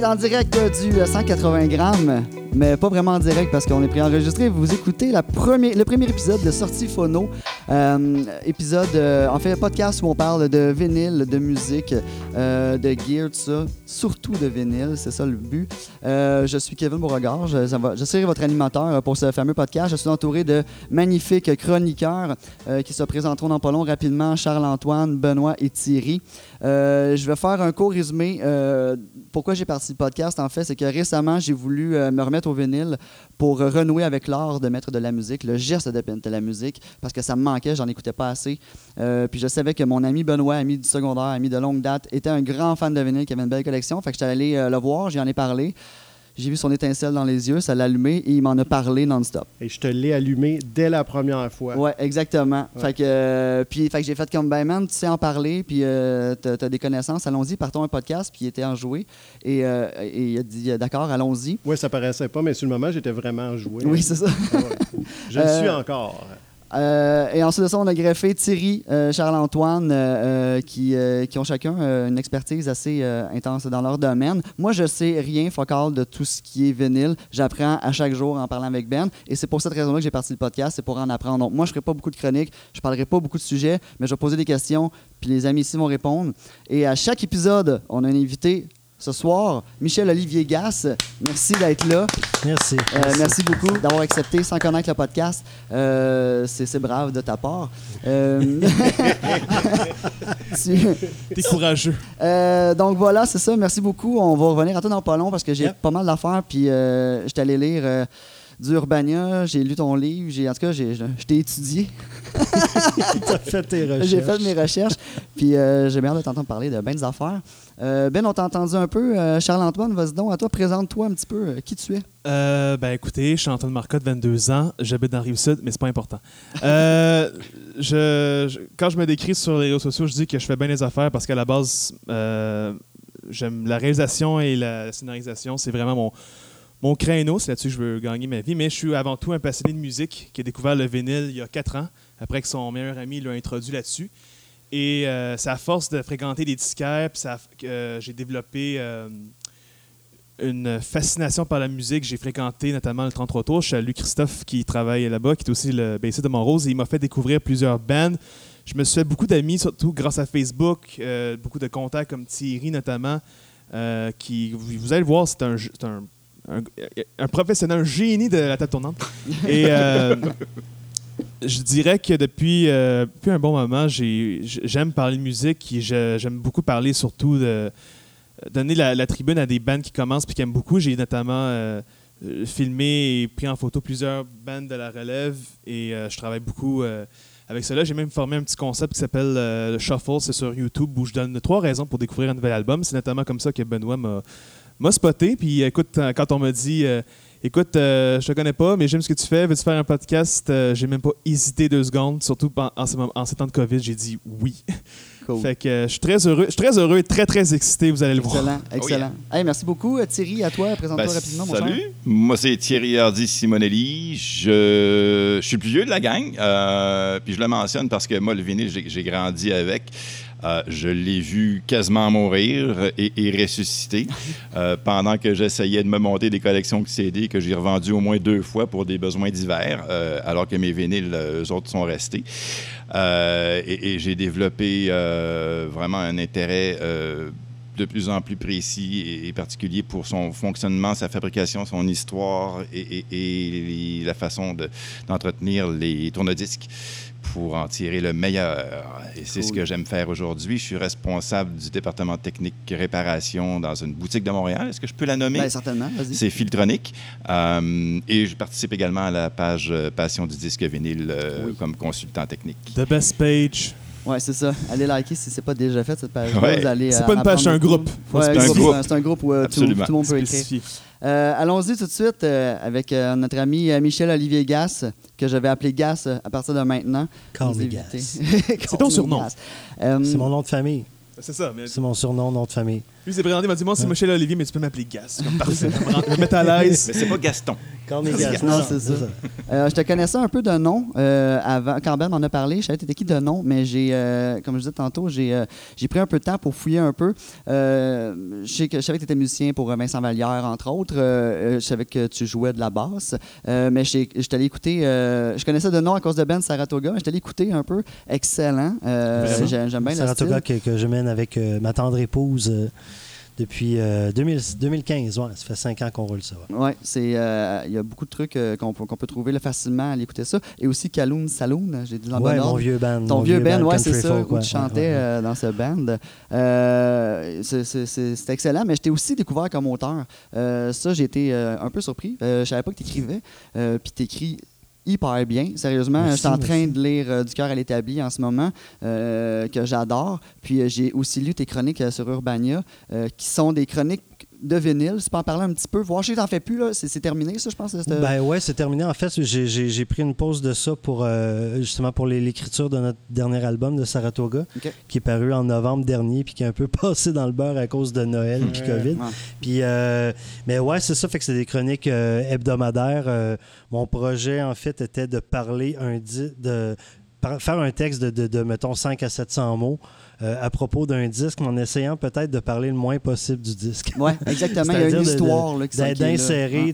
Alright, en direct du 180 grammes, mais pas vraiment en direct parce qu'on est préenregistré. Vous écoutez le premier épisode de Sortie Phono. Euh, épisode, euh, en fait, podcast où on parle de vinyle, de musique, euh, de gear, tout ça. Surtout de vinyle, c'est ça le but. je suis Kevin Beauregard, je, je, serai votre animateur pour ce fameux podcast. Je suis entouré de magnifiques chroniqueurs qui se présenteront dans pas long rapidement, Charles-Antoine, Benoît et Thierry. je vais faire un court résumé. pourquoi j'ai parti du podcast, en fait, c'est que récemment, j'ai voulu me remettre au vinyle pour renouer avec l'art de mettre de la musique, le geste de, de la musique, parce que ça me manquait, j'en écoutais pas assez. Euh, puis je savais que mon ami Benoît, ami du secondaire, ami de longue date, était un grand fan de vinyle, qui avait une belle collection. Fait que j'étais allé euh, le voir, j'y en ai parlé. J'ai vu son étincelle dans les yeux, ça l'a allumé et il m'en a parlé non-stop. Et je te l'ai allumé dès la première fois. Ouais, exactement. Fait que, euh, puis, fait que j'ai fait comme, ben man, tu sais en parler, puis euh, tu as, des connaissances, allons-y, partons un podcast, puis il était enjoué. Et, euh, et il a dit, d'accord, allons-y. Oui, ça paraissait pas, mais sur le moment, j'étais vraiment enjoué. Oui, c'est ça. Ah je le suis encore. Euh, et ensuite de ça, on a greffé Thierry, euh, Charles-Antoine, euh, qui, qui, ont chacun une expertise assez intense dans leur domaine. Moi, je sais rien focal de tout ce qui est vinyle. J'apprends à chaque jour en parlant avec Ben. Et c'est pour cette raison-là que j'ai parti le podcast, c'est pour en apprendre. Donc, moi, je ne ferai pas beaucoup de chroniques, je ne parlerai pas beaucoup de sujets, mais je vais poser des questions, puis les amis ici vont répondre. Et à chaque épisode, on a un invité ce soir. Michel-Olivier Gasse, merci d'être là. Merci. Euh, merci. beaucoup d'avoir accepté sans connaître le podcast. Euh, c'est brave de ta part. Euh, T'es courageux. donc voilà, c'est ça. Merci beaucoup. On va revenir à toi dans pas long parce que j'ai pas mal d'affaires. Puis je suis allé lire du Urbania, j'ai lu ton livre, j'ai en tout cas, je t'ai étudié. fait tes recherches. J'ai fait mes recherches, puis j'ai bien de t'entendre parler de bien des affaires. Euh, ben, on t'a entendu un peu. Euh, Charles-Antoine, vas-y donc, à toi, présente-toi un petit peu euh, qui tu es. ben, écoutez, je suis Antoine Marcotte, 22 ans. J'habite dans Rive-Sud, mais c'est pas important. quand je me décris sur les réseaux sociaux, je dis que je fais bien les affaires parce qu'à la base, j'aime la réalisation et la scénarisation. C'est vraiment mon, mon créneau. C'est là-dessus que je veux gagner ma vie. Mais je suis avant tout un passionné de musique qui a découvert le vinyle il y a 4 ans, après que son meilleur ami l'a introduit là-dessus. Et euh, c'est à force de fréquenter des disquaires, que j'ai développé euh, une fascination par la musique. J'ai fréquenté notamment le 33 Tours. Je salue Christophe qui travaille là-bas, qui est aussi le bassiste de Montrose, et il m'a fait découvrir plusieurs bands. Je me suis fait beaucoup d'amis, surtout grâce à Facebook, euh, beaucoup de contacts comme Thierry notamment, qui, vous allez le voir, c'est un, un, un, professionnel, un génie de la table tournante. je dirais que depuis, euh, un bon moment, j'aime parler de musique j'aime beaucoup parler surtout de donner la, tribune à des bands qui commencent et qui aiment beaucoup. J'ai notamment euh, filmé et pris en photo plusieurs bands de la relève et euh, je travaille beaucoup avec cela. J'ai même formé un petit concept qui s'appelle le Shuffle. C'est sur YouTube où je donne trois raisons pour découvrir un nouvel album. C'est notamment comme ça que Benoît m'a spoté. Puis écoute, quand on m'a dit Écoute, euh, je te connais pas, mais j'aime ce que tu fais. Veux-tu faire un podcast? Euh, j'ai même pas hésité deux secondes, surtout en, en, ces temps de COVID. J'ai dit oui. Cool. Fait que euh, je suis très heureux, je suis très heureux et très très excité, vous allez le voir. Excellent, excellent. Oh, merci beaucoup Thierry, à toi, présente-toi ben, rapidement mon Salut, moi c'est Thierry Hardy Simonelli, je, je, suis le plus vieux de la gang, puis je le mentionne parce que moi le vinyle j'ai grandi avec. Euh, je l'ai vu quasiment mourir et, ressusciter euh, pendant que j'essayais de me monter des collections de CD que j'ai revendues au moins deux fois pour des besoins divers, euh, alors que mes vinyles, eux autres, sont restés. et, j'ai développé vraiment un intérêt de plus en plus précis et, particulier pour son fonctionnement, sa fabrication, son histoire et, la façon d'entretenir les tourne-disques pour en tirer le meilleur. Et c'est ce que j'aime faire aujourd'hui. Je suis responsable du département technique réparation dans une boutique de Montréal. Est-ce que je peux la nommer? Bien, certainement, vas-y. C'est Filtronic. Euh, et je participe également à la page euh, Passion du disque vinyle euh, comme consultant technique. The best page. Oui, c'est ça. Allez liker si ce n'est pas déjà fait, cette page. Ouais. C'est pas une page, c'est un groupe. Ouais, c'est un, groupe. C'est un groupe où tout, le monde peut écrire. Euh, allons-y tout de suite euh, avec euh, notre ami Michel-Olivier Gass, que je vais appeler Gass à partir de maintenant. Call me Gass. c'est ton surnom. c'est mon nom de famille. C'est ça. Mais... C'est mon surnom, nom de famille. Lui s'est présenté, il m'a dit Moi, c'est Michel Olivier, mais tu peux m'appeler Gas. Comme parfait. me mettre à l'aise. Mais c'est pas Gaston. Gars, Non, c'est ça. Euh, je te connaissais un peu de nom euh, avant. Quand Ben m'en a parlé, je savais t'étais qui de nom, mais j'ai, euh, comme je disais tantôt, j'ai, euh, j'ai pris un peu de temps pour fouiller un peu. Euh, je sais que je savais que tu étais musicien pour Vincent Vallière, entre autres. Je savais que tu jouais de la basse. Euh, mais je t'allais écouter. euh, je connaissais de nom à cause de Ben Saratoga, mais je t'allais écouter un peu. Excellent. Euh, j'aime bien le Saratoga style. que, que je mène avec euh, ma tendre épouse euh, depuis euh, 2000 2015. Ouais, ça fait cinq ans qu'on roule ça. ouais. Oui, c'est euh, il y a beaucoup de trucs euh, qu'on, peut- trouver là, facilement à aller écouter ça. Et aussi Kaloun Saloon, j'ai dit dans Ouais, bon mon ordre. vieux band. Ton vieux band, ouais, country c'est ça, où ouais, tu ouais, chantais ouais, ouais. euh, dans ce band. Euh, c'est- c'est- c'est- C'était excellent, mais je t'ai aussi découvert comme auteur. Euh, ça, j'ai été euh, un peu surpris. Euh, je savais pas que tu écrivais, puis tu écris hyper bien. Sérieusement, Merci, je suis en train merci. de lire euh, Du cœur à l'établi en ce moment, euh, que j'adore. Puis euh, j'ai aussi lu tes chroniques sur Urbania, qui sont des chroniques de vinyle. Tu peux en parler un petit peu. Voir si t'en fais plus, là. C'est c'est terminé, ça, je pense. cette- Ben ouais, c'est terminé. En fait, j'ai- j'ai j'ai pris une pause de ça pour euh, justement pour les- l'écriture de notre dernier album de Saratoga, qui est paru en novembre dernier, puis qui est un peu passé dans le beurre à cause de Noël puis. COVID. Puis, euh, mais ouais, c'est ça, fait que c'est des chroniques euh, hebdomadaires. Euh, mon projet, en fait, était de parler un di- de par- faire un texte de, de, de, mettons, 5 à 700 mots euh, à propos d'un disque, mais en essayant peut-être de parler le moins possible du disque. Ouais, exactement. Il y a une de- histoire là, qui. D'insérer,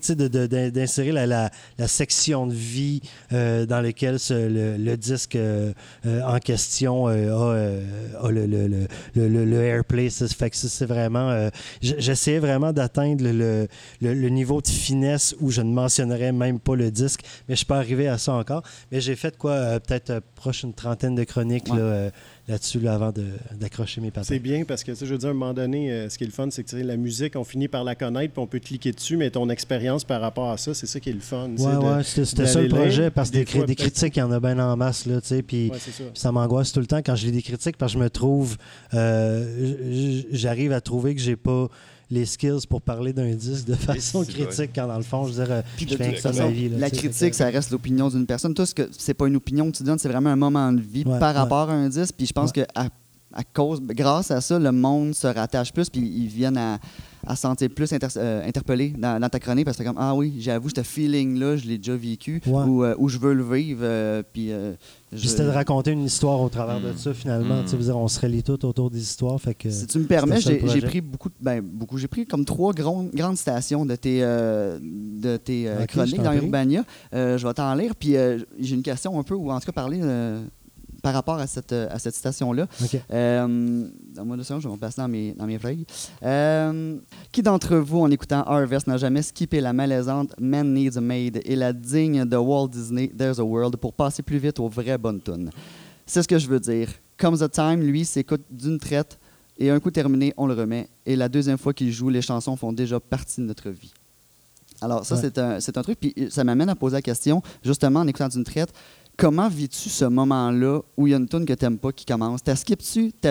d'insérer la, la- la section de vie euh, dans laquelle ce- le, le disque euh, en question a, a le, le, le, airplay. Ça fait que ça, c'est vraiment. J'essayais vraiment d'atteindre le, niveau de finesse où je ne mentionnerais même pas le disque, mais je suis pas arrivé à ça encore. Mais j'ai fait quoi, peut-être proche une trentaine de chroniques Ouais. là, là-dessus là, avant d'accrocher mes patins. C'est bien parce que, je veux dire, à un moment donné, euh, ce qui est le fun, c'est que la musique, on finit par la connaître, puis on peut cliquer dessus, mais ton expérience par rapport à ça, c'est ça qui est le fun. sais, Ouais, c'était ça le projet, parce que des critiques, il y en a bien en masse, là, tu sais, puis Ouais, ça. ça m'angoisse tout le temps quand je lis des critiques, parce que je me trouve, euh, j'arrive à trouver que j'ai pas les skills pour parler d'un disque de façon critique, quand dans le fond, je veux dire, euh, Puis je de fais que ça ma vie. là, la critique, ça reste l'opinion d'une personne. Tout ce que c'est pas une opinion que tu donnes, c'est vraiment un moment de vie Ouais, par ouais. rapport à un disque. Puis je pense que à, à cause, grâce à ça, le monde se rattache plus, puis ils viennent à, à se sentir plus inter- euh, interpellés dans, dans ta chronique parce que comme ah oui, j'avoue, ce feeling-là, je l'ai déjà vécu Ouais. euh, ou je veux le vivre. euh, puis euh, je- Puis c'était de raconter une histoire au travers de Mm. ça, finalement. Mm. Je dire, on se relie tout autour des histoires, fait que... Si tu me permets, j'ai pris beaucoup, ben, beaucoup. J'ai pris comme trois grandes, grandes stations de tes, de tes je chroniques dans. Urbania. Je vais t'en lire. Puis j'ai une question un peu, ou en tout cas parler euh, par rapport à cette, euh, à cette station-là. OK. Euh, Donne-moi deux secondes, je vais me passer dans mes, dans mes feuilles. Euh, qui d'entre vous, en écoutant Harvest, n'a jamais skippé la malaisante Man Needs a Maid et la digne de Walt Disney There's a World pour passer plus vite aux vraies bonnes tunes? C'est ce que je veux dire. Comes the Time, lui, s'écoute d'une traite et un coup terminé, on le remet. Et la deuxième fois qu'il joue, les chansons font déjà partie de notre vie. Alors, ça, Ouais. c'est un, c'est un truc. Puis ça m'amène à poser la question, justement, en écoutant d'une traite, comment vis-tu ce moment-là où il y a une tune que tu n'aimes pas qui commence? T'as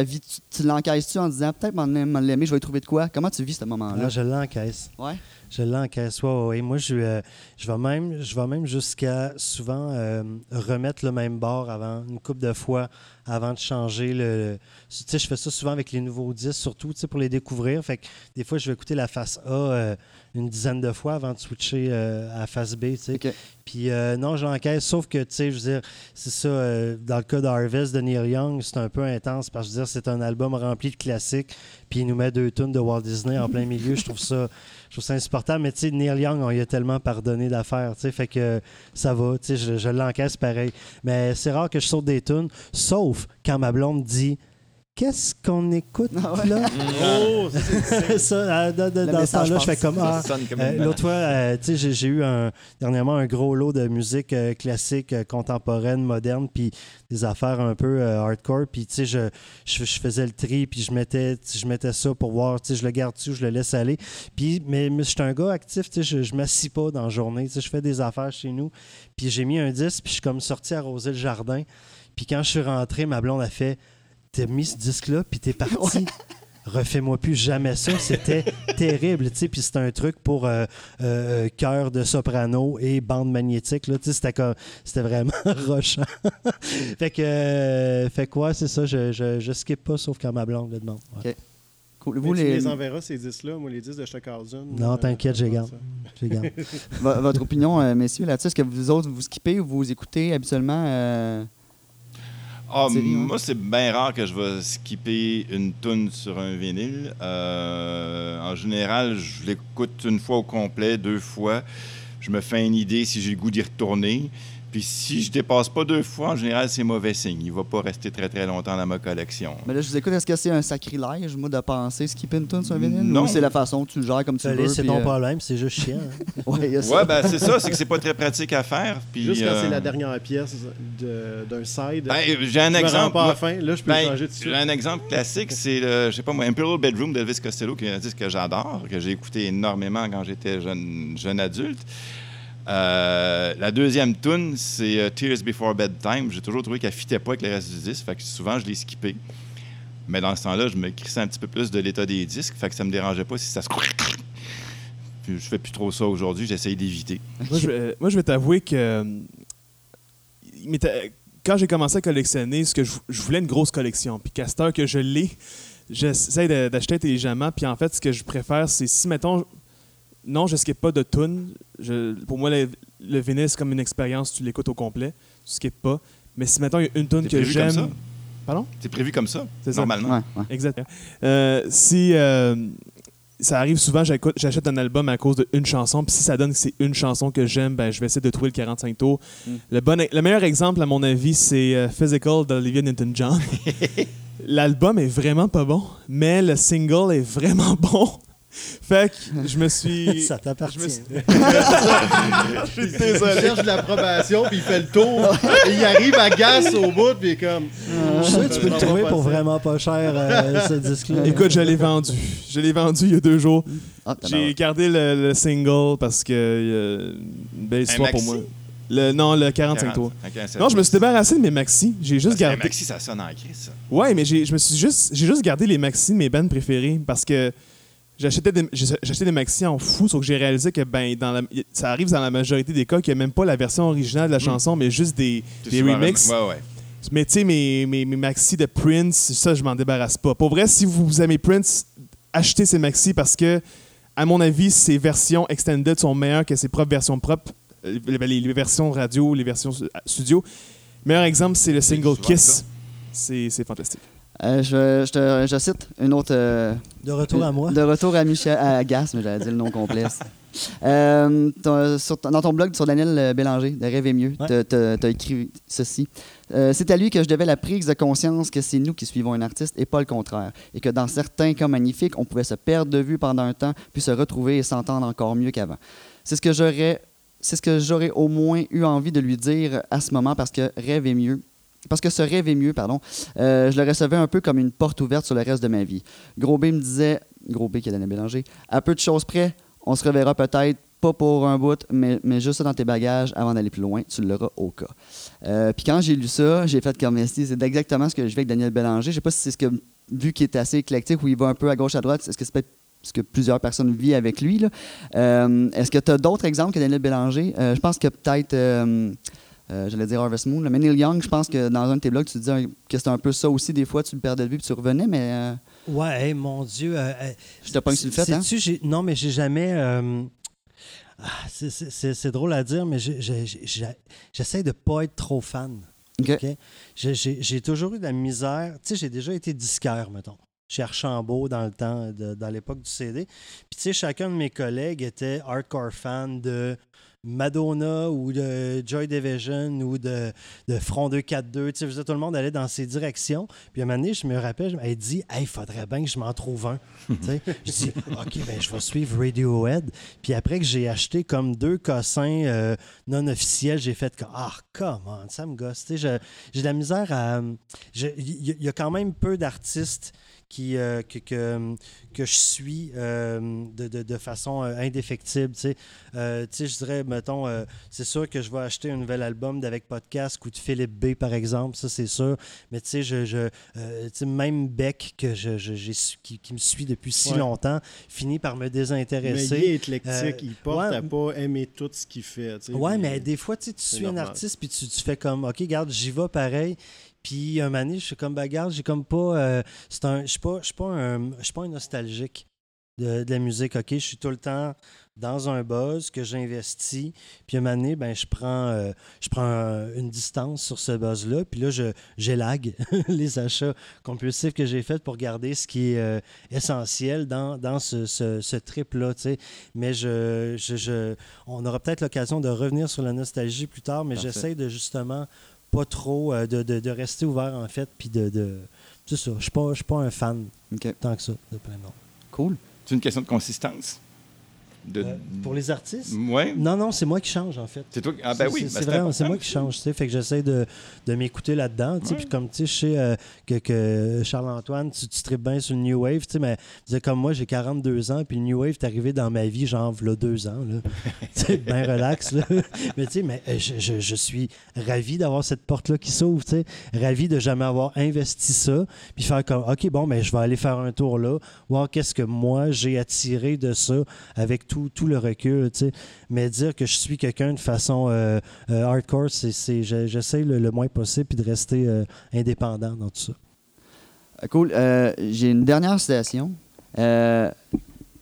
vie, tu, tu l'encaisses-tu en disant peut-être m'en l'aimer, je vais y trouver de quoi? Comment tu vis ce moment-là? Ah, je l'encaisse. Ouais. Je l'encaisse. Ouais, ouais. Moi, je, euh, je vais même, je vais même jusqu'à souvent euh, remettre le même bord avant une coupe de fois avant de changer le. Tu sais, je fais ça souvent avec les nouveaux disques, surtout tu sais, pour les découvrir. Fait que des fois, je vais écouter la face A euh, une dizaine de fois avant de switcher à la face B. tu sais. Puis euh, non, je l'encaisse, sauf que, tu sais, je veux dire, c'est ça, dans le cas d'Harvest de Neil Young, c'est un peu intense parce que je veux dire, c'est un album rempli de classiques, puis il nous met deux tunes de Walt Disney en plein milieu. Je trouve ça, trouve ça insupportable. Mais tu sais, Neil Young, on lui a tellement pardonné d'affaires, tu sais, fait que ça va, tu sais, je, je l'encaisse pareil. Mais c'est rare que je saute des tunes, sauf quand ma blonde dit. Qu'est-ce qu'on écoute Ah ouais. là? Oh, ça, c'est- ça, euh, dans, dans- Le dans ce temps-là, je fais comme ah, comme euh, L'autre fois, euh, tu sais, j'ai- j'ai eu un, dernièrement un gros lot de musique euh, classique, euh, contemporaine, moderne, puis des affaires un peu euh, hardcore. Puis, tu sais, je, je, je faisais le tri, puis je mettais, je mettais ça pour voir, tu sais, je le garde dessus, je le laisse aller. Puis, mais, mais je suis un gars actif, tu sais, je, je m'assis pas dans la journée, tu sais, je fais des affaires chez nous. Puis, j'ai mis un disque, puis je suis comme sorti arroser le jardin. Puis, quand je suis rentré, ma blonde a fait T'as mis ce disque-là, puis t'es parti. Refais-moi plus jamais ça. C'était terrible, tu sais. Puis c'était un truc pour euh, euh, cœur de soprano et bande magnétique, là. Tu sais, c'était comme- c'était vraiment rochant. fait que, euh, fait quoi, c'est ça. Je, je, je skip pas, sauf quand ma blonde le demande. Ouais. Ok. Cool. Vous, tu les- les enverras, ces disques-là, moi, les disques de Stockhausen. Non, euh, t'inquiète, j'ai je garde. vo- votre opinion, euh, messieurs, là-dessus, est-ce que vous autres, vous skippez ou vous écoutez habituellement euh, Ah, moi, c'est bien rare que je vais skipper une tune sur un vinyle. Euh, en général, je l'écoute une fois au complet, deux fois. Je me fais une idée si j'ai le goût d'y retourner. Puis si je dépasse pas deux fois, en général, c'est mauvais signe. Il va pas rester très très longtemps dans ma collection. Mais là, je vous écoute, est-ce que c'est un sacrilège, moi, de penser skipper une tune sur un vinyle? Non. Ou c'est la façon que tu le gères comme tu Fallait, veux c'est ton euh, problème, c'est juste chiant. hein. Ouais, il y a ça. Ouais, ben c'est ça, c'est que c'est pas très pratique à faire. Puis, Juste quand euh, c'est la dernière pièce de- d'un side. ben, j'ai un je me rends exemple. pas moi. fin, là, je peux Ben, changer tout de suite. j'ai un exemple classique, c'est le, je sais pas moi, Imperial Bedroom d'Elvis Costello, qui est un disque que j'adore, que j'ai écouté énormément quand j'étais jeune, jeune adulte. Euh, la deuxième tune, c'est euh, Tears Before Bedtime. J'ai toujours trouvé qu'elle fitait pas avec le reste du disque, fait que souvent je l'ai skippé. Mais dans ce temps-là, je me crissais un petit peu plus de l'état des disques, fait que ça me dérangeait pas si ça se. Puis je fais plus trop ça aujourd'hui, j'essaye d'éviter. Moi, je, je vais t'avouer que euh, quand j'ai commencé à collectionner, ce que je, voulais une grosse collection. Puis heure que je l'ai, j'essaie d'acheter intelligemment. Puis en fait, ce que je préfère, c'est si, mettons, non, je skippe pas de tune. Pour moi, le, le vinyle, c'est comme une expérience. Tu l'écoutes au complet. Tu skippes pas. Mais si, mettons, il y a une tune que prévu comme ça? j'aime. Pardon? C'est prévu comme ça, C'est ça. normalement? Ouais, ouais. Exactement. Euh, si euh, ça arrive souvent, j'écoute- j'achète un album à cause d'une chanson, puis si ça donne que c'est une chanson que j'aime, ben, je vais essayer de trouver le 45 tours. Mm. Le, bon, le meilleur exemple, à mon avis, c'est euh, Physical d'Olivia Newton-John. L'album est vraiment pas bon, mais le single est vraiment bon. Fait que je me suis. Ça t'appartient. je me suis- Je suis désolé. Il cherche de l'approbation, puis il fait le tour. et il arrive à Gas au bout, puis il est comme. Je suis sûr que tu peux le trouver pour ça. vraiment pas cher, euh, ce disque-là. Écoute, je l'ai vendu. Je l'ai vendu il y a deux jours. Ah, J'ai gardé le, le single parce que euh, une belle histoire pour maxi? moi. Le, non, le 45 tours. Ok, c'est- Non, je me suis débarrassé de mes maxi. J'ai juste Parce gardé. Maxi, ça sonne en crise, ça. Ouais, mais j'ai, je me suis juste, j'ai juste gardé les maxi de mes bands préférées parce que j'achetais des, j'achetais des maxi en fou, sauf que j'ai réalisé que ben dans la, ça arrive dans la majorité des cas qu'il n'y a même pas la version originale de la chanson, mais juste des, des remixes. rem- Ouais, ouais. Mais tu sais, mes, mes, mes maxi de Prince, ça, je m'en débarrasse pas. Pour vrai, si vous aimez Prince, achetez ces maxi parce que, à mon avis, ces versions extended sont meilleures que ses propres versions propres. Euh, Les, les versions radio, les versions studio. Meilleur exemple, c'est le single Kiss. c'est fantastique. Euh, je, je, te- je cite une autre. euh, De retour à moi. De retour à Michel à Gas, mais j'allais dire le nom complet. Euh, ton- sur ton- dans ton blog sur Daniel Bélanger, de Rêver mieux, Ouais. tu as écrit ceci. C'est à lui que je devais la prise de conscience que c'est nous qui suivons un artiste et pas le contraire. Et que dans certains cas magnifiques, on pouvait se perdre de vue pendant un temps, puis se retrouver et s'entendre encore mieux qu'avant. C'est ce que j'aurais. C'est ce que j'aurais au moins eu envie de lui dire à ce moment parce que rêve est mieux. Parce que ce rêve est mieux, pardon, euh, je le recevais un peu comme une porte ouverte sur le reste de ma vie. Gros B me disait, Gros B qui est Daniel Bélanger, à peu de choses près, on se reverra peut-être pas pour un bout, mais, mais juste dans tes bagages avant d'aller plus loin, tu l'auras au cas. Euh, Puis quand j'ai lu ça, j'ai fait comme c'est exactement ce que je vis avec Daniel Bélanger. Je sais pas si c'est ce que, vu qu'il est assez éclectique, où il va un peu à gauche, à droite, est-ce que c'est peut-être ce que plusieurs personnes vivent avec lui. Euh, est-ce que tu as d'autres exemples que Daniel Bélanger? Je pense que peut-être, euh, j'allais dire Harvest Moon, là, mais Neil Young, je pense que dans un de tes blogs, tu disais que c'était un peu ça aussi. Des fois, tu le perdais de vue puis tu revenais, mais euh, Ouais, hey, mon Dieu. euh, euh, je te pas sur le fait. Hein? Non, mais j'ai jamais. ah, c'est- drôle à dire, mais j'essaie de pas être trop fan. OK. J'ai toujours eu de la misère. Tu sais, j'ai déjà été disquaire, mettons, chez Archambault dans le temps, de- dans l'époque du CD. Puis, tu sais, chacun de mes collègues était hardcore fan de Madonna ou de Joy Division ou de, de Front 242. Tu sais, tout le monde allait dans ces directions. Puis, à un moment donné, je me rappelle, je- elle dit Hey, il faudrait bien que je m'en trouve un. Tu sais, je dis OK, ben, je vais suivre Radiohead. Puis, après que j'ai acheté comme deux cossins euh, non officiels, j'ai fait comme Ah, come on, ça me gosse. Tu sais, j'ai de la misère à. je- Il y, il y a quand même peu d'artistes qui, euh, que, que, que je suis euh, de, de- de façon euh, indéfectible. Tu sais, Euh, tu sais, je dirais, mettons, c'est sûr que je vais acheter un nouvel album d'Avec Podcast ou de Philippe B, par exemple, ça c'est sûr. Mais tu sais, je, je, tu sais, même Beck, que je, je- qui, qui me suit depuis si Ouais. longtemps, finit par me Mais désintéresser. il est éclectique, il porte ouais. à pas aimer tout ce qu'il fait. tu sais, Ouais, mais des fois, tu sais, tu suis un artiste puis tu, tu fais comme, OK, garde, j'y vais pareil. Puis un moment je suis comme, bagarre, j'ai comme pas. euh, c'est un, je suis pas, je suis pas un, je suis pas un nostalgique de, de la musique. Ok, je suis tout le temps dans un buzz que j'investis. Puis un moment donné, ben, je prends, euh, je prends une distance sur ce buzz-là. Puis là, je, j'élague les achats compulsifs que j'ai faits pour garder ce qui est euh, essentiel dans, dans ce, ce, ce trip-là. tu sais. Mais je, je, je- on aura peut-être l'occasion de revenir sur la nostalgie plus tard, mais j'essaie de justement pas trop euh, de, de- de rester ouvert en fait. Puis de. de c'est ça. Je suis pas, je suis pas un fan tant que ça de plein de monde. Cool. C'est une question de consistance. De... Euh, pour les artistes? Ouais. Non, non, c'est moi qui change en fait. C'est toi qui- Ah, ben oui. c'est ben, moi qui change, tu sais. Fait que j'essaie de, de m'écouter là-dedans, tu sais. Puis comme, tu sais, je sais euh, que, que Charles-Antoine, tu, tu tripes bien sur le New Wave, tu sais, mais comme moi, j'ai 42 ans, puis le New Wave est arrivé dans ma vie, genre, là, deux ans, là. tu sais, bien relax, là. mais tu sais, mais euh, je, je- je suis ravi d'avoir cette porte-là qui s'ouvre, tu sais. Ravi de jamais avoir investi ça, puis faire comme, OK, bon, mais je vais aller faire un tour là, voir qu'est-ce que moi, j'ai attiré de ça avec tout, tout le recul, tu sais. Mais dire que je suis quelqu'un de façon euh, euh, hardcore, c'est, c'est- je- j'essaie le, moins possible puis de rester euh, indépendant dans tout ça. Cool. J'ai une dernière citation.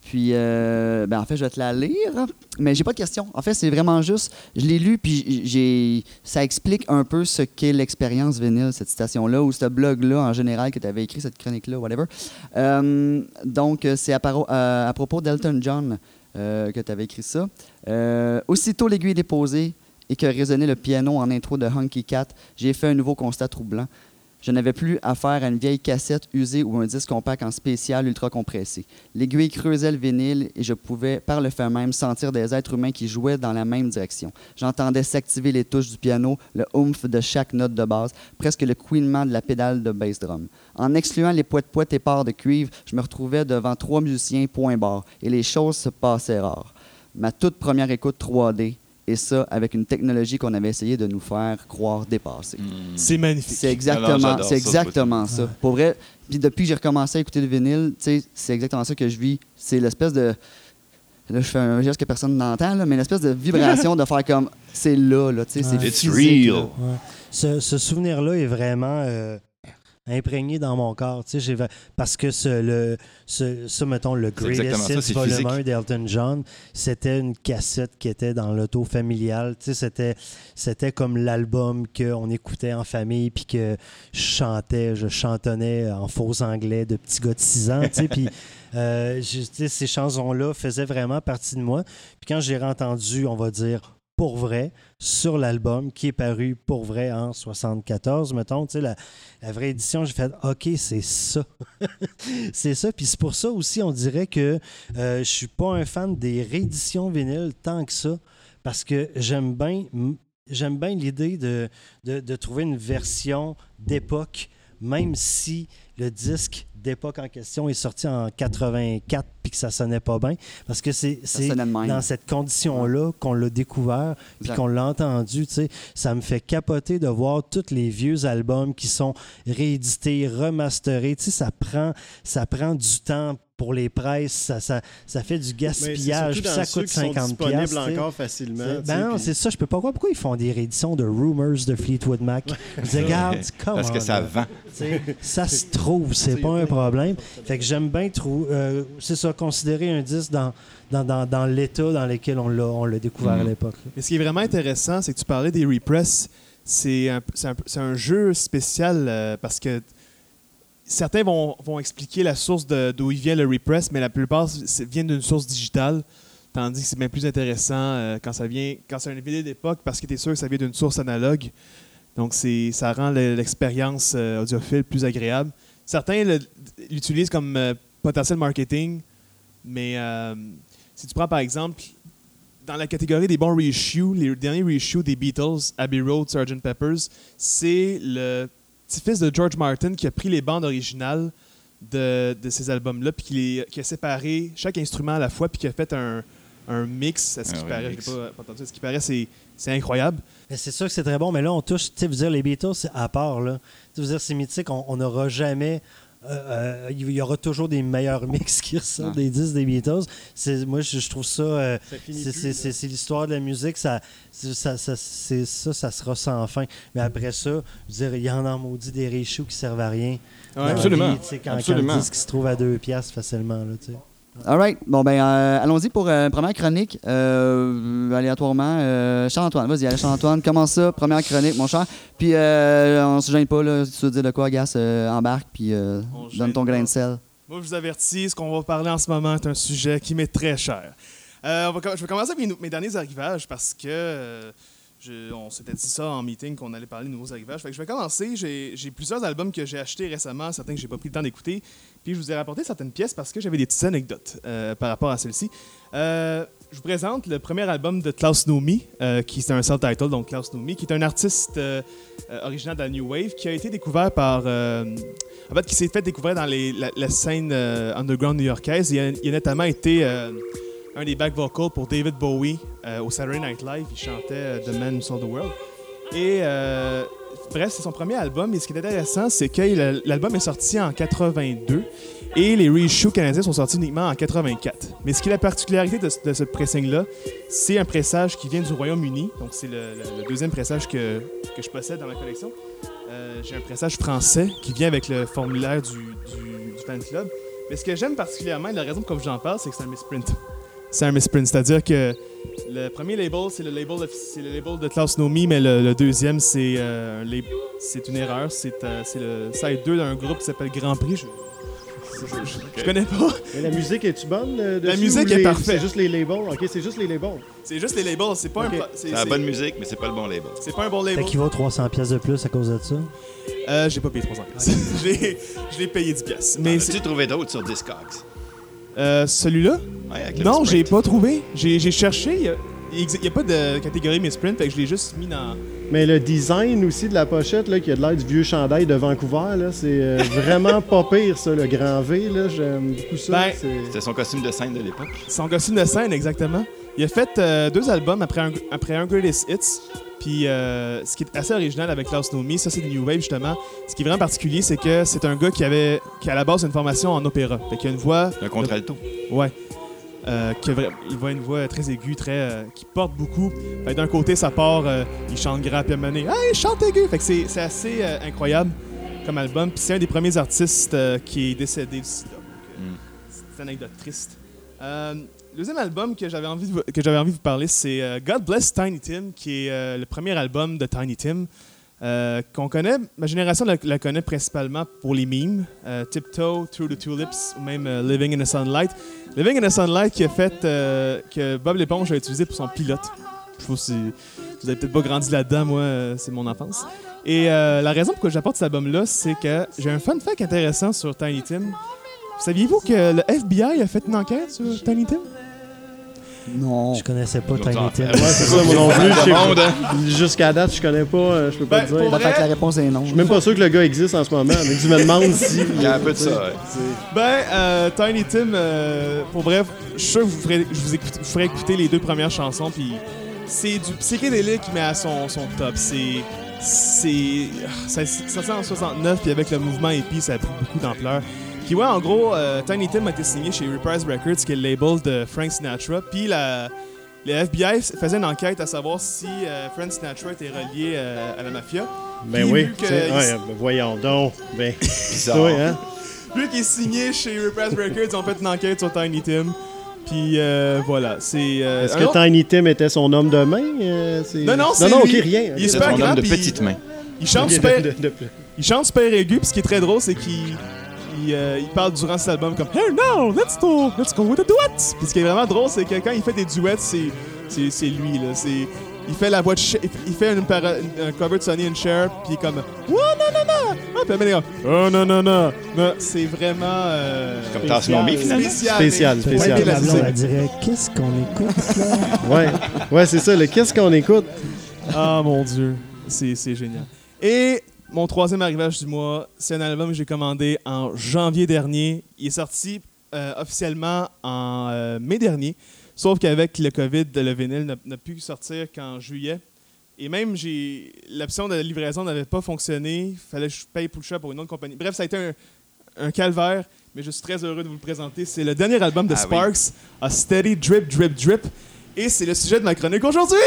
Puis, euh, ben, en fait, je vais te la lire, mais j'ai pas de question. En fait, c'est vraiment juste, je l'ai lu, puis ça explique un peu ce qu'est l'expérience vinyle, cette citation-là, ou ce blog-là en général que tu avais écrit, cette chronique-là, whatever. Euh, donc, c'est à propos d'Elton John euh, que tu avais écrit ça. Euh, aussitôt l'aiguille déposée et que résonnait le piano en intro de Hunky Cat, j'ai fait un nouveau constat troublant. Je n'avais plus affaire à une vieille cassette usée ou un disque compact en spécial ultra compressé. L'aiguille creusait le vinyle et je pouvais, par le fait même, sentir des êtres humains qui jouaient dans la même direction. J'entendais s'activer les touches du piano, le oomph de chaque note de base, presque le couinement de la pédale de bass drum. En excluant les poètes-poètes épars de cuivre, je me retrouvais devant trois musiciens point barre et les choses se passaient rares. Ma toute première écoute 3D, et ça avec une technologie qu'on avait essayé de nous faire croire dépassée. Hmm. C'est magnifique. C'est exactement, c'est ça, exactement ça. Pour vrai, puis depuis que j'ai recommencé à écouter le vinyle, tu sais, c'est exactement ça que je vis. C'est l'espèce de. Là, je fais un geste que personne n'entend, mais l'espèce de vibration de faire comme. C'est là, là, tu sais, c'est Ouais. It's physique, real. là. Ouais. Ce, ce souvenir-là est vraiment euh, imprégné dans mon corps. tu sais, parce que ce, le, ce, mettons, le Greatest Hits Volume physique. 1 d'Elton John, c'était une cassette qui était dans l'auto familial. Tu sais, C'était, c'était comme l'album qu'on écoutait en famille, puis que je chantais, je chantonnais en faux anglais de petit gars de 6 ans. tu sais, Puis euh, je- ces chansons-là faisaient vraiment partie de moi. Puis quand j'ai entendu, on va dire, pour vrai, sur l'album qui est paru pour vrai en 74, mettons, tu sais, la, vraie édition, j'ai fait OK, c'est ça. c'est ça. Puis c'est pour ça aussi, on dirait que euh, je suis pas un fan des rééditions vinyles tant que ça, parce que j'aime bien. J'aime bien l'idée de, de, de trouver une version d'époque, même si le disque d'époque en question est sorti en 84 puis que ça sonnait pas bien. Parce que c'est dans cette condition-là qu'on l'a découvert puis qu'on l'a entendu. tu sais. Ça me fait capoter de voir tous les vieux albums qui sont réédités, remasterés. Tu sais, ça, prend, ça prend du temps pour les presses. Ça, ça, ça fait du gaspillage. puis ça coûte qui sont 50 disponibles piastres, tu sais. encore facilement. Ben non, puis- c'est ça. Je peux pas voir pourquoi ils font des rééditions de Rumors de Fleetwood Mac. Je regarde, come Parce que ça vend. Ça se trouve, c'est pas un problème. Fait que j'aime bien trou- euh, c'est ça, considérer un disque dans, dans, dans, dans l'état dans lequel on l'a, on l'a découvert à Mhm. l'époque. Mais ce qui est vraiment intéressant, c'est que tu parlais des repress. C'est un, c'est un- jeu spécial euh, parce que certains vont, vont expliquer la source d'où il vient le repress, mais la plupart viennent d'une source digitale. Tandis que c'est bien plus intéressant euh, quand ça vient, quand c'est un vidéo d'époque, parce que tu es sûr que ça vient d'une source analogue. Donc c'est, ça rend le- l'expérience euh, audiophile plus agréable. Certains l'utilisent comme euh, potentiel marketing, mais euh, si tu prends par exemple dans la catégorie des bons reissues, les derniers reissues des Beatles, Abbey Road, Sgt. Peppers, c'est le petit-fils de George Martin qui a pris les bandes originales de, de ces albums-là, puis qui, les- qui a séparé chaque instrument à la fois, puis qui a fait un, un mix. À ce Un qui paraît, remix. j'ai pas, pas entendu, à ce qui paraît, c'est, c'est incroyable. C'est sûr que c'est très bon, mais là, on touche, tu sais, vous dire, les Beatles, c'est à part, là. Tu sais, vous dire, c'est mythique, on n'aura jamais Euh, euh, il y aura toujours des meilleurs mix qui ressortent Ah. des disques des Beatles. C'est- Moi, je, je trouve ça. euh, Ça finit c'est- plus, c'est là. c'est- c'est l'histoire de la musique. Ça, c'est- ça, ça, c'est- ça, ça sera sans fin. Mais après ça, je veux dire, il y en a en maudit des ratios qui servent à rien. la absolument. vie, quand, quand Absolument. le disque se trouve à deux piastres facilement. Là, tu sais. All right. Bon, ben, euh, allons-y pour euh, première chronique. Euh, aléatoirement. Euh, Charles-Antoine, vas-y, allez, Charles-Antoine, commence ça. Première chronique, mon cher. Puis, on se gêne pas, là. Si tu veux dire de quoi, Gas, embarque, puis donne ton grain de sel. Moi, je vous avertis, ce qu'on va parler en ce moment est un sujet qui m'est très cher. On va je vais commencer avec mes, mes derniers arrivages parce que on s'était dit ça en meeting qu'on allait parler de nouveaux arrivages. Je vais commencer. J'ai plusieurs albums que j'ai achetés récemment, certains que j'ai pas pris le temps d'écouter. Puis je vous ai rapporté certaines pièces parce que j'avais des petites anecdotes euh, par rapport à celle-ci. Euh, je vous présente le premier album de Klaus Nomi, euh, qui est un self-title, donc Klaus Nomi, qui est un artiste euh, originaire de la New Wave, qui a été découvert par en fait, qui s'est fait découvrir dans les- la, scène underground new-yorkaise. Il il a notamment été un des back vocals pour David Bowie euh, au Saturday Night Live. Il chantait euh, The Man Who Sold the World. Et euh, bref, c'est son premier album. Et ce qui est intéressant, c'est que l'album est sorti en 82 et les reissues canadiens sont sortis uniquement en 84. Mais ce qui est la particularité de, ce- pressing-là, c'est un pressage qui vient du Royaume-Uni. Donc, c'est le, deuxième pressage que, que je possède dans ma collection. J'ai un pressage français qui vient avec le formulaire du, du- du fan club. Mais ce que j'aime particulièrement, et la raison pour laquelle j'en parle, c'est que c'est un misprint. C'est un misprint, c'est-à-dire que le premier label, c'est le label de, c'est le label de Klaus Nomi, mais le, le deuxième, c'est euh, un lab- c'est une erreur. C'est euh, c'est le side 2 d'un groupe qui s'appelle Grand Prix. Je, je, je- je connais pas. Mais la musique, est-tu bonne? euh, La musique est les- parfaite. C'est juste les labels? OK, c'est juste les labels. C'est juste les labels, c'est pas un. pro- C'est C'est la bonne musique, mais c'est pas le bon label. c'est pas un bon Fait label. qu'il vaut 300 pièces de plus à cause de ça? Euh, j'ai pas payé 300 pièces. je l'ai- je l'ai payé 10 pièces. Mais tu trouvé d'autres sur Discogs? Euh, celui-là, Ouais, Non, j'ai pas trouvé. J'ai cherché. Il n'y a, pas de catégorie misprint, fait que je l'ai juste mis dans. Mais le design aussi de la pochette, là, qui a de l'air du vieux chandail de Vancouver, là, c'est euh, vraiment pas pire, ça, le grand V. là, J'aime beaucoup ça. Ben, c'est- C'était son costume de scène de l'époque. Son costume de scène, exactement. Il a fait euh, deux albums après un, après un Greatest Hits. Puis euh, ce qui est assez original avec Klaus Nomi, ça c'est de New Wave justement. Ce qui est vraiment particulier, c'est que c'est un gars qui avait qui à la base une formation en opéra. Fait qu'il a une voix. Un contralto. Ouais. Euh, qui a vra- il voit une voix très aiguë, très euh, qui porte beaucoup. Fait que d'un côté, ça part, il chante grave, puis à donné, ah, il chante aigu. Fait que c'est assez incroyable comme album. Puis c'est un des premiers artistes qui est décédé du sida. Mm. C'est une anecdote triste. Le deuxième album que j'avais envie de, que j'avais envie de vous parler, c'est euh, God Bless Tiny Tim, qui est euh, le premier album de Tiny Tim. euh, qu'on connaît, ma génération la, connaît principalement pour les memes, euh, Tiptoe, Through the Tulips, ou même Living in the Sunlight. Living in the Sunlight qui a fait, que Bob l'éponge a utilisé pour son pilote. Je trouve c'est- vous avez peut-être pas grandi là-dedans, moi, c'est mon enfance. Et la raison pourquoi j'apporte cet album-là, c'est que j'ai un fun fact intéressant sur Tiny Tim. Saviez-vous que le FBI a fait une enquête sur Tiny Tim? Non. Je connaissais pas Tiny Tim. Ouais, c'est ça, moi non plus. Jusqu'à date, je connais pas, euh, je peux pas Ben, te dire. pour- Ça fait que la réponse est non. Je suis même pas sûr que le gars existe en ce moment, mais tu me demandes si. Il y a un peu de ça, ouais. Ben, euh, Tiny Tim, euh, pour bref, je suis sûr que vous ferez, je vous, écoute- vous ferai écouter les deux premières chansons, puis c'est du psychédélique, mais à son, son top. C'est. C'est. Ça, ça sent en 69, puis avec le mouvement hippie, ça a pris beaucoup d'ampleur. Puis ouais, en gros, euh, Tiny Tim a été signé chez Reprise Records, qui est le label de Frank Sinatra, puis la. Le FBI faisait une enquête à savoir si euh, Frank Sinatra était relié euh, à la mafia. Ben Puis oui, que ouais, ben voyons donc. Ben, Bizarre. oui, hein? Lui qui est signé chez Repress Records, ils ont fait une enquête sur Tiny Tim. Puis euh, voilà, c'est. Est-ce que autre- Tiny Tim était son homme de main? euh, Non, non, c'est Non, non, lui. ok, rien. Il est super son grand, homme de petite main. il chante super, de- de- de- il chante super aigu. Puis ce qui est très drôle, c'est qu'il il, euh, il parle durant cet album comme Hey now, let's go, let's go with the duets. Puis ce qui est vraiment drôle, c'est que quand il fait des duets, c'est c'est c'est lui là. C'est il fait la voix de Cher- il fait une para- un cover de Sonny and Cher, puis il est comme Oh non non non, ah, puis après, il est comme, oh non non non, non. c'est vraiment euh, Comme Tasse Nombi, finalement. spécial. Spécial, spécial. Ouais, la blonde, elle dirait Qu'est-ce qu'on écoute là? Ouais, ouais c'est ça. le Qu'est-ce qu'on écoute? Ah mon dieu, c'est c'est génial. Et mon troisième arrivage du mois, c'est un album que j'ai commandé en janvier dernier. Il est sorti euh, officiellement en euh, mai dernier, sauf qu'avec le COVID, le vinyle n'a- pu sortir qu'en juillet. Et même, j'ai l'option de livraison n'avait pas fonctionné. Il fallait que je paye pour le chat pour une autre compagnie. Bref, ça a été un, un calvaire, mais je suis très heureux de vous le présenter. C'est le dernier album de Ah oui. Sparks, A Steady Drip Drip Drip. Et c'est le sujet de ma chronique aujourd'hui!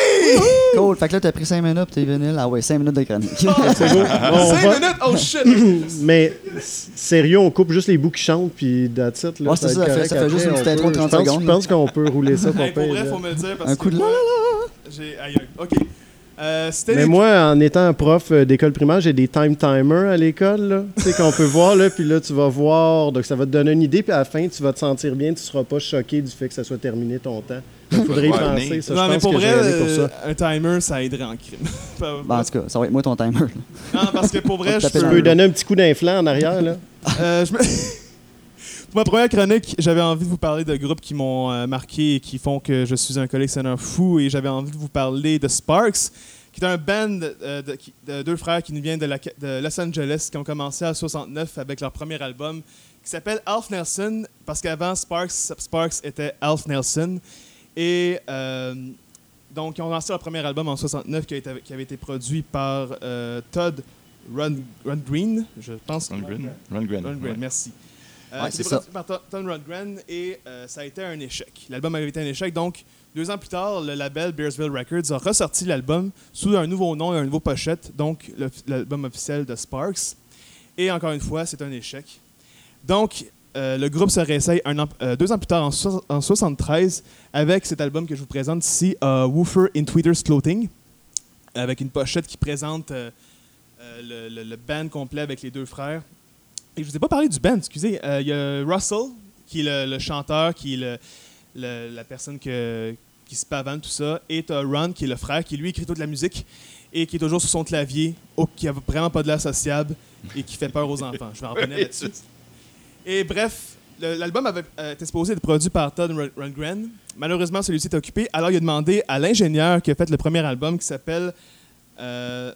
Cool. Fait que là, t'as pris 5 minutes, t'es vinyle. Ah ouais, 5 minutes de chronique. C'est beau. On 5 va- minutes! Oh shit! Mais sérieux, on coupe juste les bouts qui chantent, puis that's it. Là, Ouais, c'est ça, ça fait- ça fait juste une petite intro de 30 je pense- secondes, Je pense qu'on peut rouler ça pour Hey, pour vrai, là. faut me le dire parce Un que coup de la moi, la j'ai... Aïe, aïe. OK. Euh, Mais moi, en étant prof euh, d'école primaire, j'ai des time timers à l'école, là. Tu sais, qu'on peut voir, là, puis là, tu vas voir. Donc, ça va te donner une idée, puis à la fin, tu vas te sentir bien, tu seras pas choqué du fait que ça soit terminé ton temps. Il faudrait y penser, ça. non, je mais pense pour que vrai, pour euh, ça. un timer, ça aiderait en crime. Bon, en tout cas, ça va être moi ton timer. là. non, parce que pour vrai, je taper Tu peux... peux lui donner un petit coup d'inflant en arrière, là. Euh, je me- Pour ma première chronique, j'avais envie de vous parler de groupes qui m'ont euh, marqué et qui font que je suis un collectionneur fou. Et j'avais envie de vous parler de Sparks, qui est un band euh, de, deux frères qui nous viennent de, la- de Los Angeles, qui ont commencé à 69 avec leur premier album, qui s'appelle Alf Nelson, parce qu'avant Sparks, Sparks était Alf Nelson. Et euh, donc, ils ont lancé leur premier album en 69 qui, a été- qui avait été produit par Todd Run, Rundgren, je pense. Rundgren. Rundgren. Rundgren, ouais. merci. Euh, Ouais, c'est produit par To- Tom Rundgren et euh, ça a été un échec. L'album avait été un échec. Donc, deux ans plus tard, le label Bearsville Records a ressorti l'album sous un nouveau nom et un nouveau pochette, donc l'album officiel de Sparks. Et encore une fois, c'est un échec. Donc, euh, le groupe se réessaye un an- deux ans plus tard, en, so- en 73, avec cet album que je vous présente ici, Woofer in Tweeter's Clothing, avec une pochette qui présente le, le- le band complet avec les deux frères. Et je vous ai pas parlé du band, excusez. Euh, Il y a Russell, qui est le, le chanteur, qui est le- le- la personne que- qui se pavane, tout ça. Et Ron, qui est le frère, qui lui écrit toute la musique et qui est toujours sur son clavier, oh, qui a vraiment pas de l'air sociable et qui fait peur aux enfants. Je vais en revenir là-dessus. Et bref, l'album avait euh, été supposé être produit par Todd Run- Rundgren. Malheureusement, celui-ci est occupé. Alors, il a demandé à l'ingénieur qui a fait le premier album, qui s'appelle euh,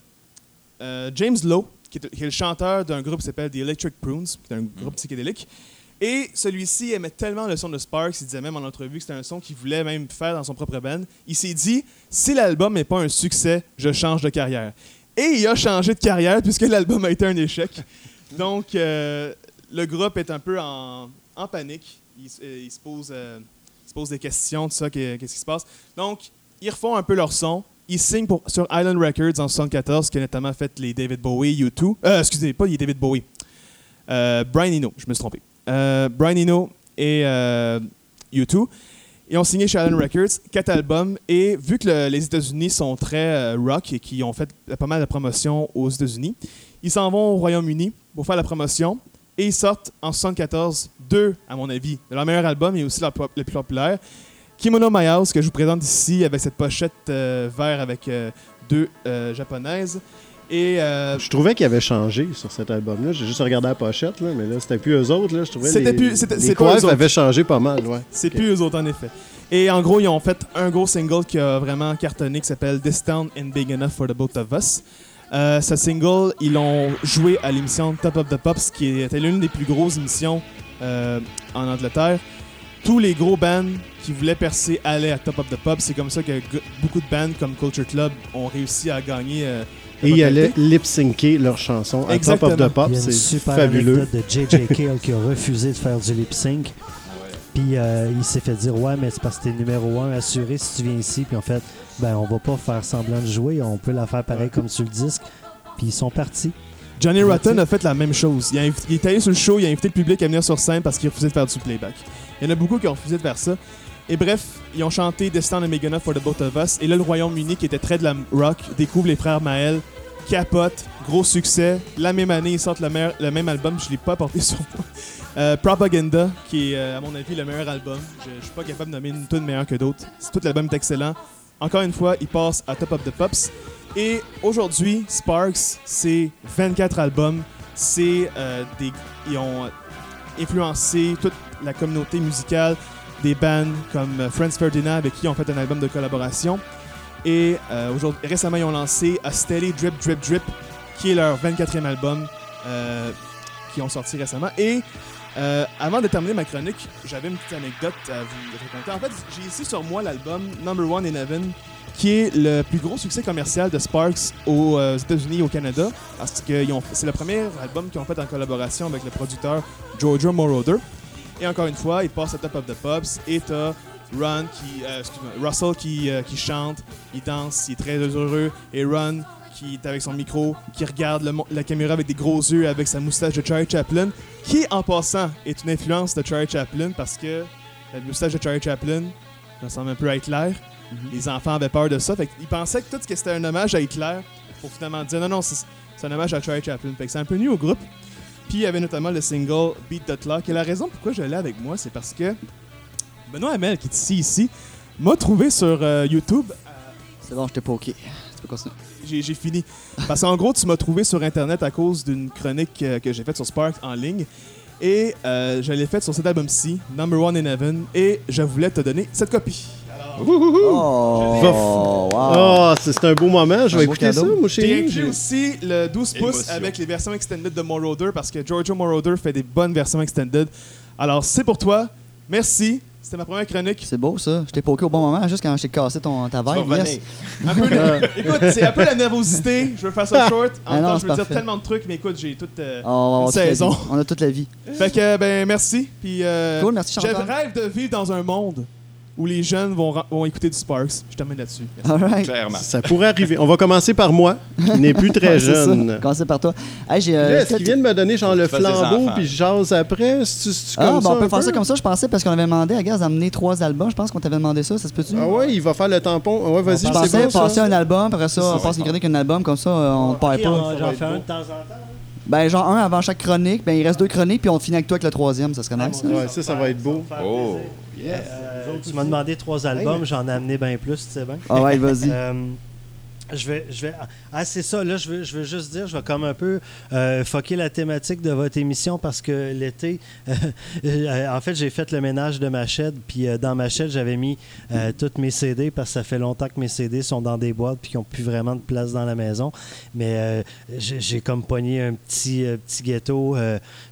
euh, James Lowe, qui est, qui est le chanteur d'un groupe qui s'appelle The Electric Prunes, qui est un groupe psychédélique. Et celui-ci aimait tellement le son de Sparks, il disait même en entrevue que c'était un son qu'il voulait même faire dans son propre band. Il s'est dit, si l'album n'est pas un succès, je change de carrière. Et il a changé de carrière puisque l'album a été un échec. Donc, euh, le groupe est un peu en, en panique. Il, se- euh, il se pose, euh, il se pose des questions, tout ça, que- qu'est-ce qui se passe. Donc, ils refont un peu leur son. Ils signent pour, sur Island Records en 74, qui a notamment fait les David Bowie, U2. Euh, excusez, pas les David Bowie. Euh, Brian Eno, je me suis trompé. Euh, Brian Eno et euh, U2. Ils ont signé chez Island Records quatre albums. Et vu que le- les États-Unis sont très rock et qui ont fait pas mal de promotion aux États-Unis, ils s'en vont au Royaume-Uni pour faire la promotion. Et ils sortent en 74 deux, à mon avis, de leur meilleur album et aussi le plus populaire. Kimono My House, que je vous présente ici avec cette pochette euh, vert avec euh, deux euh, japonaises. Et euh, Je trouvais qu'il avait changé sur cet album-là. J'ai juste regardé la pochette, là, mais là, c'était plus eux autres. Là. Je trouvais C'était les, plus- c'était- les c'est pas eux autres. avaient changé pas mal, ouais. c'est plus eux autres, en effet. Et en gros, ils ont fait un gros single qui a vraiment cartonné qui s'appelle This Town Ain't Big Enough for the Both of Us. Ce single, ils l'ont joué à l'émission Top of the Pops, qui était l'une des plus grosses émissions en Angleterre. Tous les gros bands qui voulaient percer allaient à Top of the Pops. C'est comme ça que beaucoup de bands comme Culture Club ont réussi à gagner. euh, Et ils allaient lip-syncer leur chanson à Top of the Pop. Il y a une C'est super fabuleux. de J.J. Cale qui a refusé de faire du lip sync. Puis euh, il s'est fait dire Ouais, mais c'est parce que t'es numéro un assuré si tu viens ici. Puis en fait, ben on va pas faire semblant de jouer, on peut la faire pareil comme sur le disque. Puis ils sont partis. Johnny Rotten a fait la même chose. Il, a il est allé sur le show, il a invité le public à venir sur scène parce qu'il refusait de faire du playback. Il y en a beaucoup qui ont refusé de faire ça. Et bref, ils ont chanté and Big Enough for the Both of Us. Et là, le Royaume-Uni, qui était très de la rock, découvre les frères Maël, capote, gros succès. La même année, ils sortent le, même album, je l'ai pas porté sur moi. Euh, Propaganda, qui est, euh, à mon avis, le meilleur album. Je, je suis pas capable de nommer une tune meilleure que d'autres. Tout l'album est excellent. Encore une fois, il passe à Top of the Pops. Et aujourd'hui, Sparks, c'est 24 albums. C'est euh. Ils ont influencé toute la communauté musicale des bands comme euh, Franz Ferdinand avec qui ils ont fait un album de collaboration. Et euh, récemment, ils ont lancé A Steady Drip Drip Drip, qui est leur 24e album euh, qui ont sorti récemment. Et avant de terminer ma chronique, j'avais une petite anecdote à vous raconter. En fait, j'ai ici sur moi l'album Number One in Heaven, qui est le plus gros succès commercial de Sparks aux États-Unis et au Canada. Parce que c'est le premier album qu'ils ont fait en collaboration avec le producteur Georgia Moroder. Et encore une fois, il passe à Top of the Pops et t'as Ron qui, euh, Russell qui, euh, qui chante, il danse, il est très heureux. Et Ron qui est avec son micro, qui regarde le la caméra avec des gros yeux, avec sa moustache de Charlie Chaplin, qui en passant est une influence de Charlie Chaplin parce que la moustache de Charlie Chaplin ressemble un peu à Hitler. Les enfants avaient peur de ça. Fait qu'ils pensaient que tout ce que c'était un hommage à Hitler pour finalement dire non, non, c'est c'est un hommage à Charlie Chaplin. Fait que c'est un peu nu au groupe. Puis il y avait notamment le single Beat the Clock. Et la raison pourquoi je l'ai avec moi, c'est parce que Benoît Hamel, qui est ici, ici, m'a trouvé sur euh, YouTube. C'est bon, je t'ai pas OK. Tu peux continuer. J'ai j'ai fini. Parce qu'en gros, tu m'as trouvé sur Internet à cause d'une chronique euh, que j'ai faite sur Spark en ligne. Et euh, je l'ai faite sur cet album-ci, Number One in Heaven. Et je voulais te donner cette copie. Alors, Oh, wow. Ah, c'est un beau moment. Je vais écouter cadeau. ça, moi, J'ai J'ai- aussi le 12 pouces Émotion. avec les versions extended de Moroder parce que Giorgio Moroder fait des bonnes versions extended. Alors, c'est pour toi. Merci. C'était ma première chronique. C'est beau, ça. Je t'ai poké au bon moment, juste quand je t'ai cassé ton, ta vibe. Yes. revenir. Un peu de- écoute, c'est un peu la nervosité. Je veux faire ça short. En Ah même temps, je veux dire tellement de trucs, mais écoute, j'ai toute. euh, Une la saison. On a toute la vie. Fait que, ben, merci. Puis, euh, Cool, merci, je Chantal. rêve de vivre dans un monde où les jeunes vont, vont écouter du Sparks. Je termine là-dessus. Merci. All right. Clairement. Ça pourrait arriver. On va commencer par moi, qui n'est plus très Ouais, ça. jeune. Commencez par toi. Hey, j'ai, euh, Est-ce fait- qu'il vient de me donner genre le tu flambeau puis je jase après? C'est-tu c'est-tu Ah, comme bon, ça on peut faire peu? ça comme ça. Je pensais parce qu'on avait demandé à Gaz d'amener trois albums. Je pense qu'on t'avait demandé ça. Ça se peut-tu? Ah ouais, il va faire le tampon. Ah Ouais, vas-y, Je c'est pensais bon, ça. passer un album, après ça, on ça, passe une chronique un album, comme ça, euh, on Ok, perd pas. on- Ça va J'en fais un de temps en temps. Ben, genre un avant chaque chronique, ben il reste deux chroniques, puis on finit avec toi avec le troisième, ça serait nice. Ouais, ça, ça va être beau. Oh, plaisir. Euh, tu m'as demandé trois albums, j'en ai amené bien plus, tu sais bien. Ah ouais, vas-y. Je vais, je vais. Ah, c'est ça. Là, je veux, je veux juste dire, je vais comme un peu euh, fucker la thématique de votre émission parce que l'été, euh, en fait, j'ai fait le ménage de ma chaîne. Puis euh, dans ma chaîne, j'avais mis euh, toutes mes CD parce que ça fait longtemps que mes CD sont dans des boîtes puis qu'ils n'ont plus vraiment de place dans la maison. Mais j'ai comme pogné un petit, petit ghetto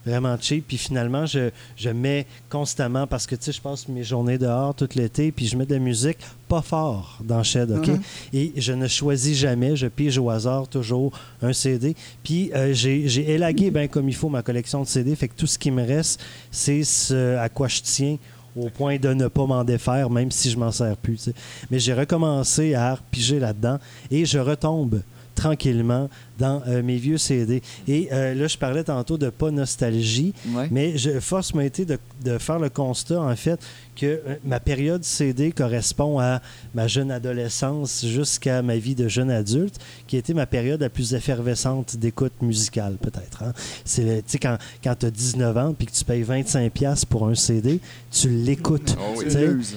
vraiment cheap. Puis finalement, je, je mets constamment parce que tu sais, je passe mes journées dehors tout l'été. Puis je mets de la musique pas fort dans Shed, OK? Mhm. Et je ne choisis jamais, je pige au hasard toujours un CD. Puis euh, j'ai j'ai élagué bien comme il faut ma collection de CD, fait que tout ce qui me reste, c'est ce à quoi je tiens au point de ne pas m'en défaire, même si je m'en sers plus. Mais j'ai recommencé à piger là-dedans et je retombe tranquillement dans euh, mes vieux CD. Et euh, là, je parlais tantôt de pas nostalgie, Ouais. mais je, force m'a été de, de faire le constat, en fait, que euh, ma période CD correspond à ma jeune adolescence jusqu'à ma vie de jeune adulte, qui a été ma période la plus effervescente d'écoute musicale, peut-être. hein. C'est, quand, quand tu as 19 ans puis que tu payes 25$ pour un CD, tu l'écoutes. Oh oui.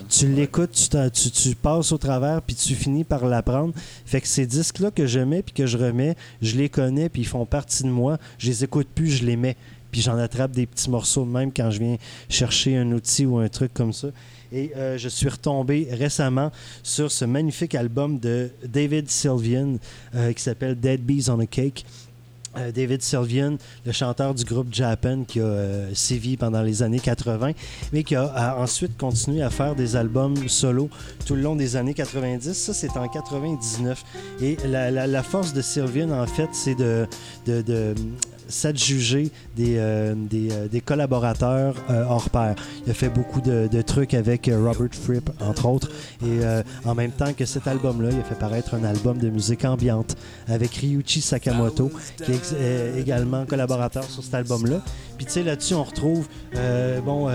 Tu l'écoutes, tu- tu passes au travers, puis tu finis par l'apprendre. Fait que ces disques-là que je mets, puis que je remets, je les connais, puis ils font partie de moi. Je les écoute plus, je les mets. Puis j'en attrape des petits morceaux même quand je viens chercher un outil ou un truc comme ça. Et euh, je suis retombé récemment sur ce magnifique album de David Sylvian euh, qui s'appelle Dead Bees on a Cake. Euh, David Sylvian, le chanteur du groupe Japan qui a sévi pendant les années 80, mais qui a, ensuite continué à faire des albums solo tout le long des années 90. Ça, c'est en 99. Et la, force de Sylvian, en fait, c'est de s'adjuger des, euh, des, euh, des collaborateurs euh, hors pair. Il a fait beaucoup de, de trucs avec Robert Fripp, entre autres. Et en même temps que cet album-là, il a fait paraître un album de musique ambiante avec Ryuichi Sakamoto, qui est également collaborateur sur cet album-là. Puis tu sais, là-dessus, on retrouve bon,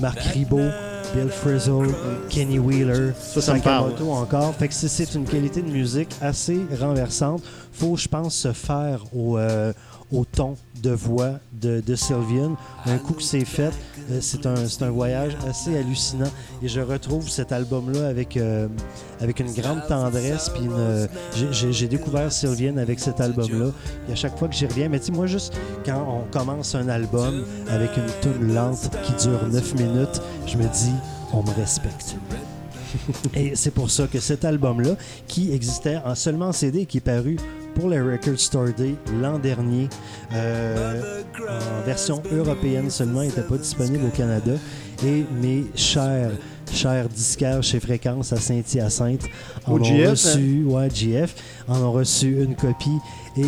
Marc Ribot, Bill Frizzle, Kenny Wheeler, Ça. Sakamoto encore. Fait que c'est- c'est une qualité de musique assez renversante. Faut, je pense, se faire au, euh, au ton de voix de, de Sylvian. Un coup que c'est fait, euh, c'est un, un voyage assez hallucinant. Et je retrouve cet album-là avec, euh, avec une grande tendresse. Puis euh, j'ai- découvert Sylvian avec cet album-là. Et à chaque fois que j'y reviens, mais tu sais, moi, juste quand on commence un album avec une tune lente qui dure 9 minutes, je me dis, on me respecte. Et c'est pour ça que cet album-là, qui existait en seulement en CD qui est paru pour le Record Store Day l'an dernier, euh, en version européenne seulement, n'était pas disponible au Canada. Et mes chers cher disquaire chez Fréquence à Saint-Hyacinthe en Au ont GF, reçu, ouais, GF, en ont reçu une copie et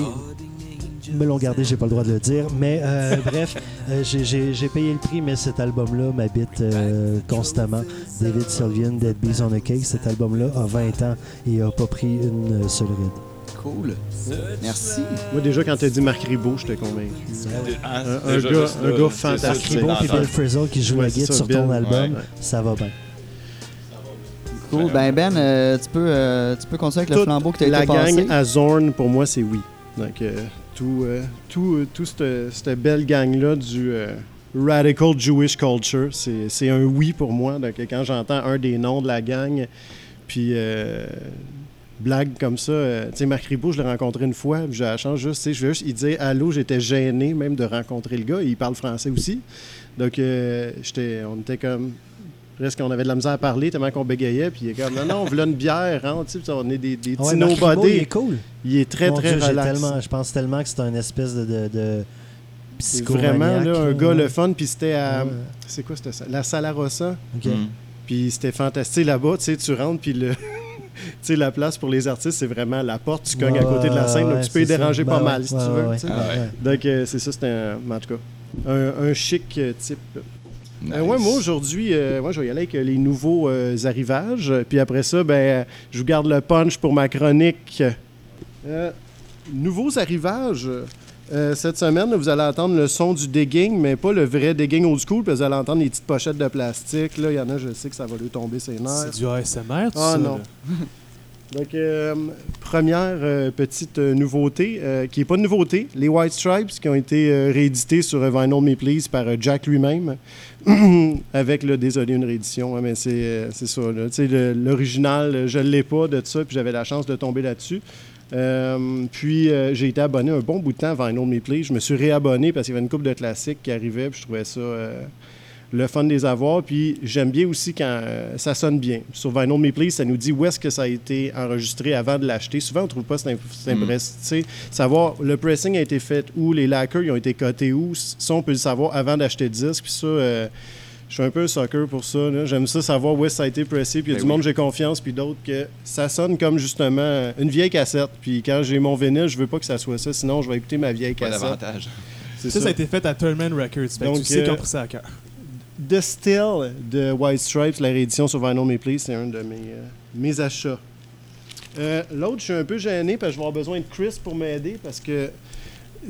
me l'ont gardé, j'ai pas le droit de le dire. Mais euh, bref, euh, j'ai- payé le prix, mais cet album-là m'habite euh, constamment. David Sylvian, Dead Bees on a Cake, cet album-là a 20 ans et a pas pris une seule ride. Cool. Merci. Moi, déjà, quand t'as dit Marc Ribot, j'étais convaincu. Ah, Un- gars- un gars fantastique. c'est Ribot puis Bill Frizzle qui joue Ouais, la guitare sur ton album, Ouais. ça va bien. Cool. Ben, Ben, euh, tu, peux, euh, tu peux continuer avec le flambeau que tu as La été passé. gang à Zorn, pour moi, c'est oui. Donc, euh, tout, euh, tout, euh, tout cette, cette belle gang-là du euh, Radical Jewish Culture, c'est c'est un oui pour moi. Donc, quand j'entends un des noms de la gang, puis blague comme ça, euh, tu sais, Marc Ribot, je l'ai rencontré une fois, puis j'ai la chance juste, tu sais, je veux juste, il disait allô, j'étais gêné même de rencontrer le gars, il parle français aussi. Donc, euh, j'étais, on était comme. Presque on avait de la misère à parler tellement qu'on bégayait. Puis il est comme, non, non, on voulait une bière, hein, tu sais, on est des, des Ah petits ouais, Marc Ribot, nobody. il est cool. Il est très, Mon très Dieu, relax. tellement- je pense tellement que c'est un espèce de, de, vraiment là, un gars le fun. Puis c'était à. Ouais. C'est quoi c'était ça? La Sala Rossa. Ok. Mm. Puis c'était fantastique là-bas. Tu sais, tu rentres, puis le. Tu sais, la place pour les artistes, c'est vraiment la porte. Tu cognes à côté de la scène. Ouais, donc tu peux y c'est ça. déranger Ben pas ouais, mal si ouais, tu veux. Ah. Donc euh, c'est ça, c'était un. En tout cas, un, un chic euh, type. Nice. Euh, ouais, moi aujourd'hui, euh, moi je vais y aller avec les nouveaux euh, arrivages. Puis après ça, ben, euh, je vous garde le punch pour ma chronique. Euh, nouveaux arrivages. Euh, cette semaine, vous allez entendre le son du digging, mais pas le vrai digging old school, puis vous allez entendre les petites pochettes de plastique. Là, il y en a, je sais que ça va lui tomber ses nerfs. C'est du ASMR, tout Ah, ça. non. Donc, euh, première euh, petite nouveauté, qui n'est pas une nouveauté, les White Stripes qui ont été réédités sur Vinyl Me Please par Jack lui-même, avec, le désolé, une réédition, hein, mais c'est c'est ça. Tu L'original, je ne l'ai pas de ça, puis j'avais la chance de tomber là-dessus. Euh, puis euh, j'ai été abonné un bon bout de temps à Vinyl Me Please. Je me suis réabonné parce qu'il y avait une coupe de classiques qui arrivait, puis je trouvais ça... euh, le fun de les avoir. Puis j'aime bien aussi quand ça sonne bien. Sur Vinyl Me Please, ça nous dit où est-ce que ça a été enregistré avant de l'acheter. Souvent, on ne trouve pas cette, inf- cette Mm. impress- tu sais, Savoir le pressing a été fait où, les lacquers ils ont été cotés où. Ça, on peut le savoir avant d'acheter le disque. Puis ça, je suis un peu un sucker pour ça. là. J'aime ça savoir où ça a été pressé. Puis il y a Ben du oui. monde, j'ai confiance. Puis d'autres que ça sonne comme justement une vieille cassette. Puis quand j'ai mon vinyle, je veux pas que ça soit ça. Sinon, je vais écouter ma vieille Pas cassette. d'avantage. C'est Ça, ça a été fait à Turnman Records. Fait Donc, tu sais qu'ils euh, ont pris ça à cœur. The Still de White Stripes, la réédition sur Vinyl Me Please, c'est un de mes, euh, mes achats. Euh, L'autre, je suis un peu gêné parce que je vais avoir besoin de Chris pour m'aider parce que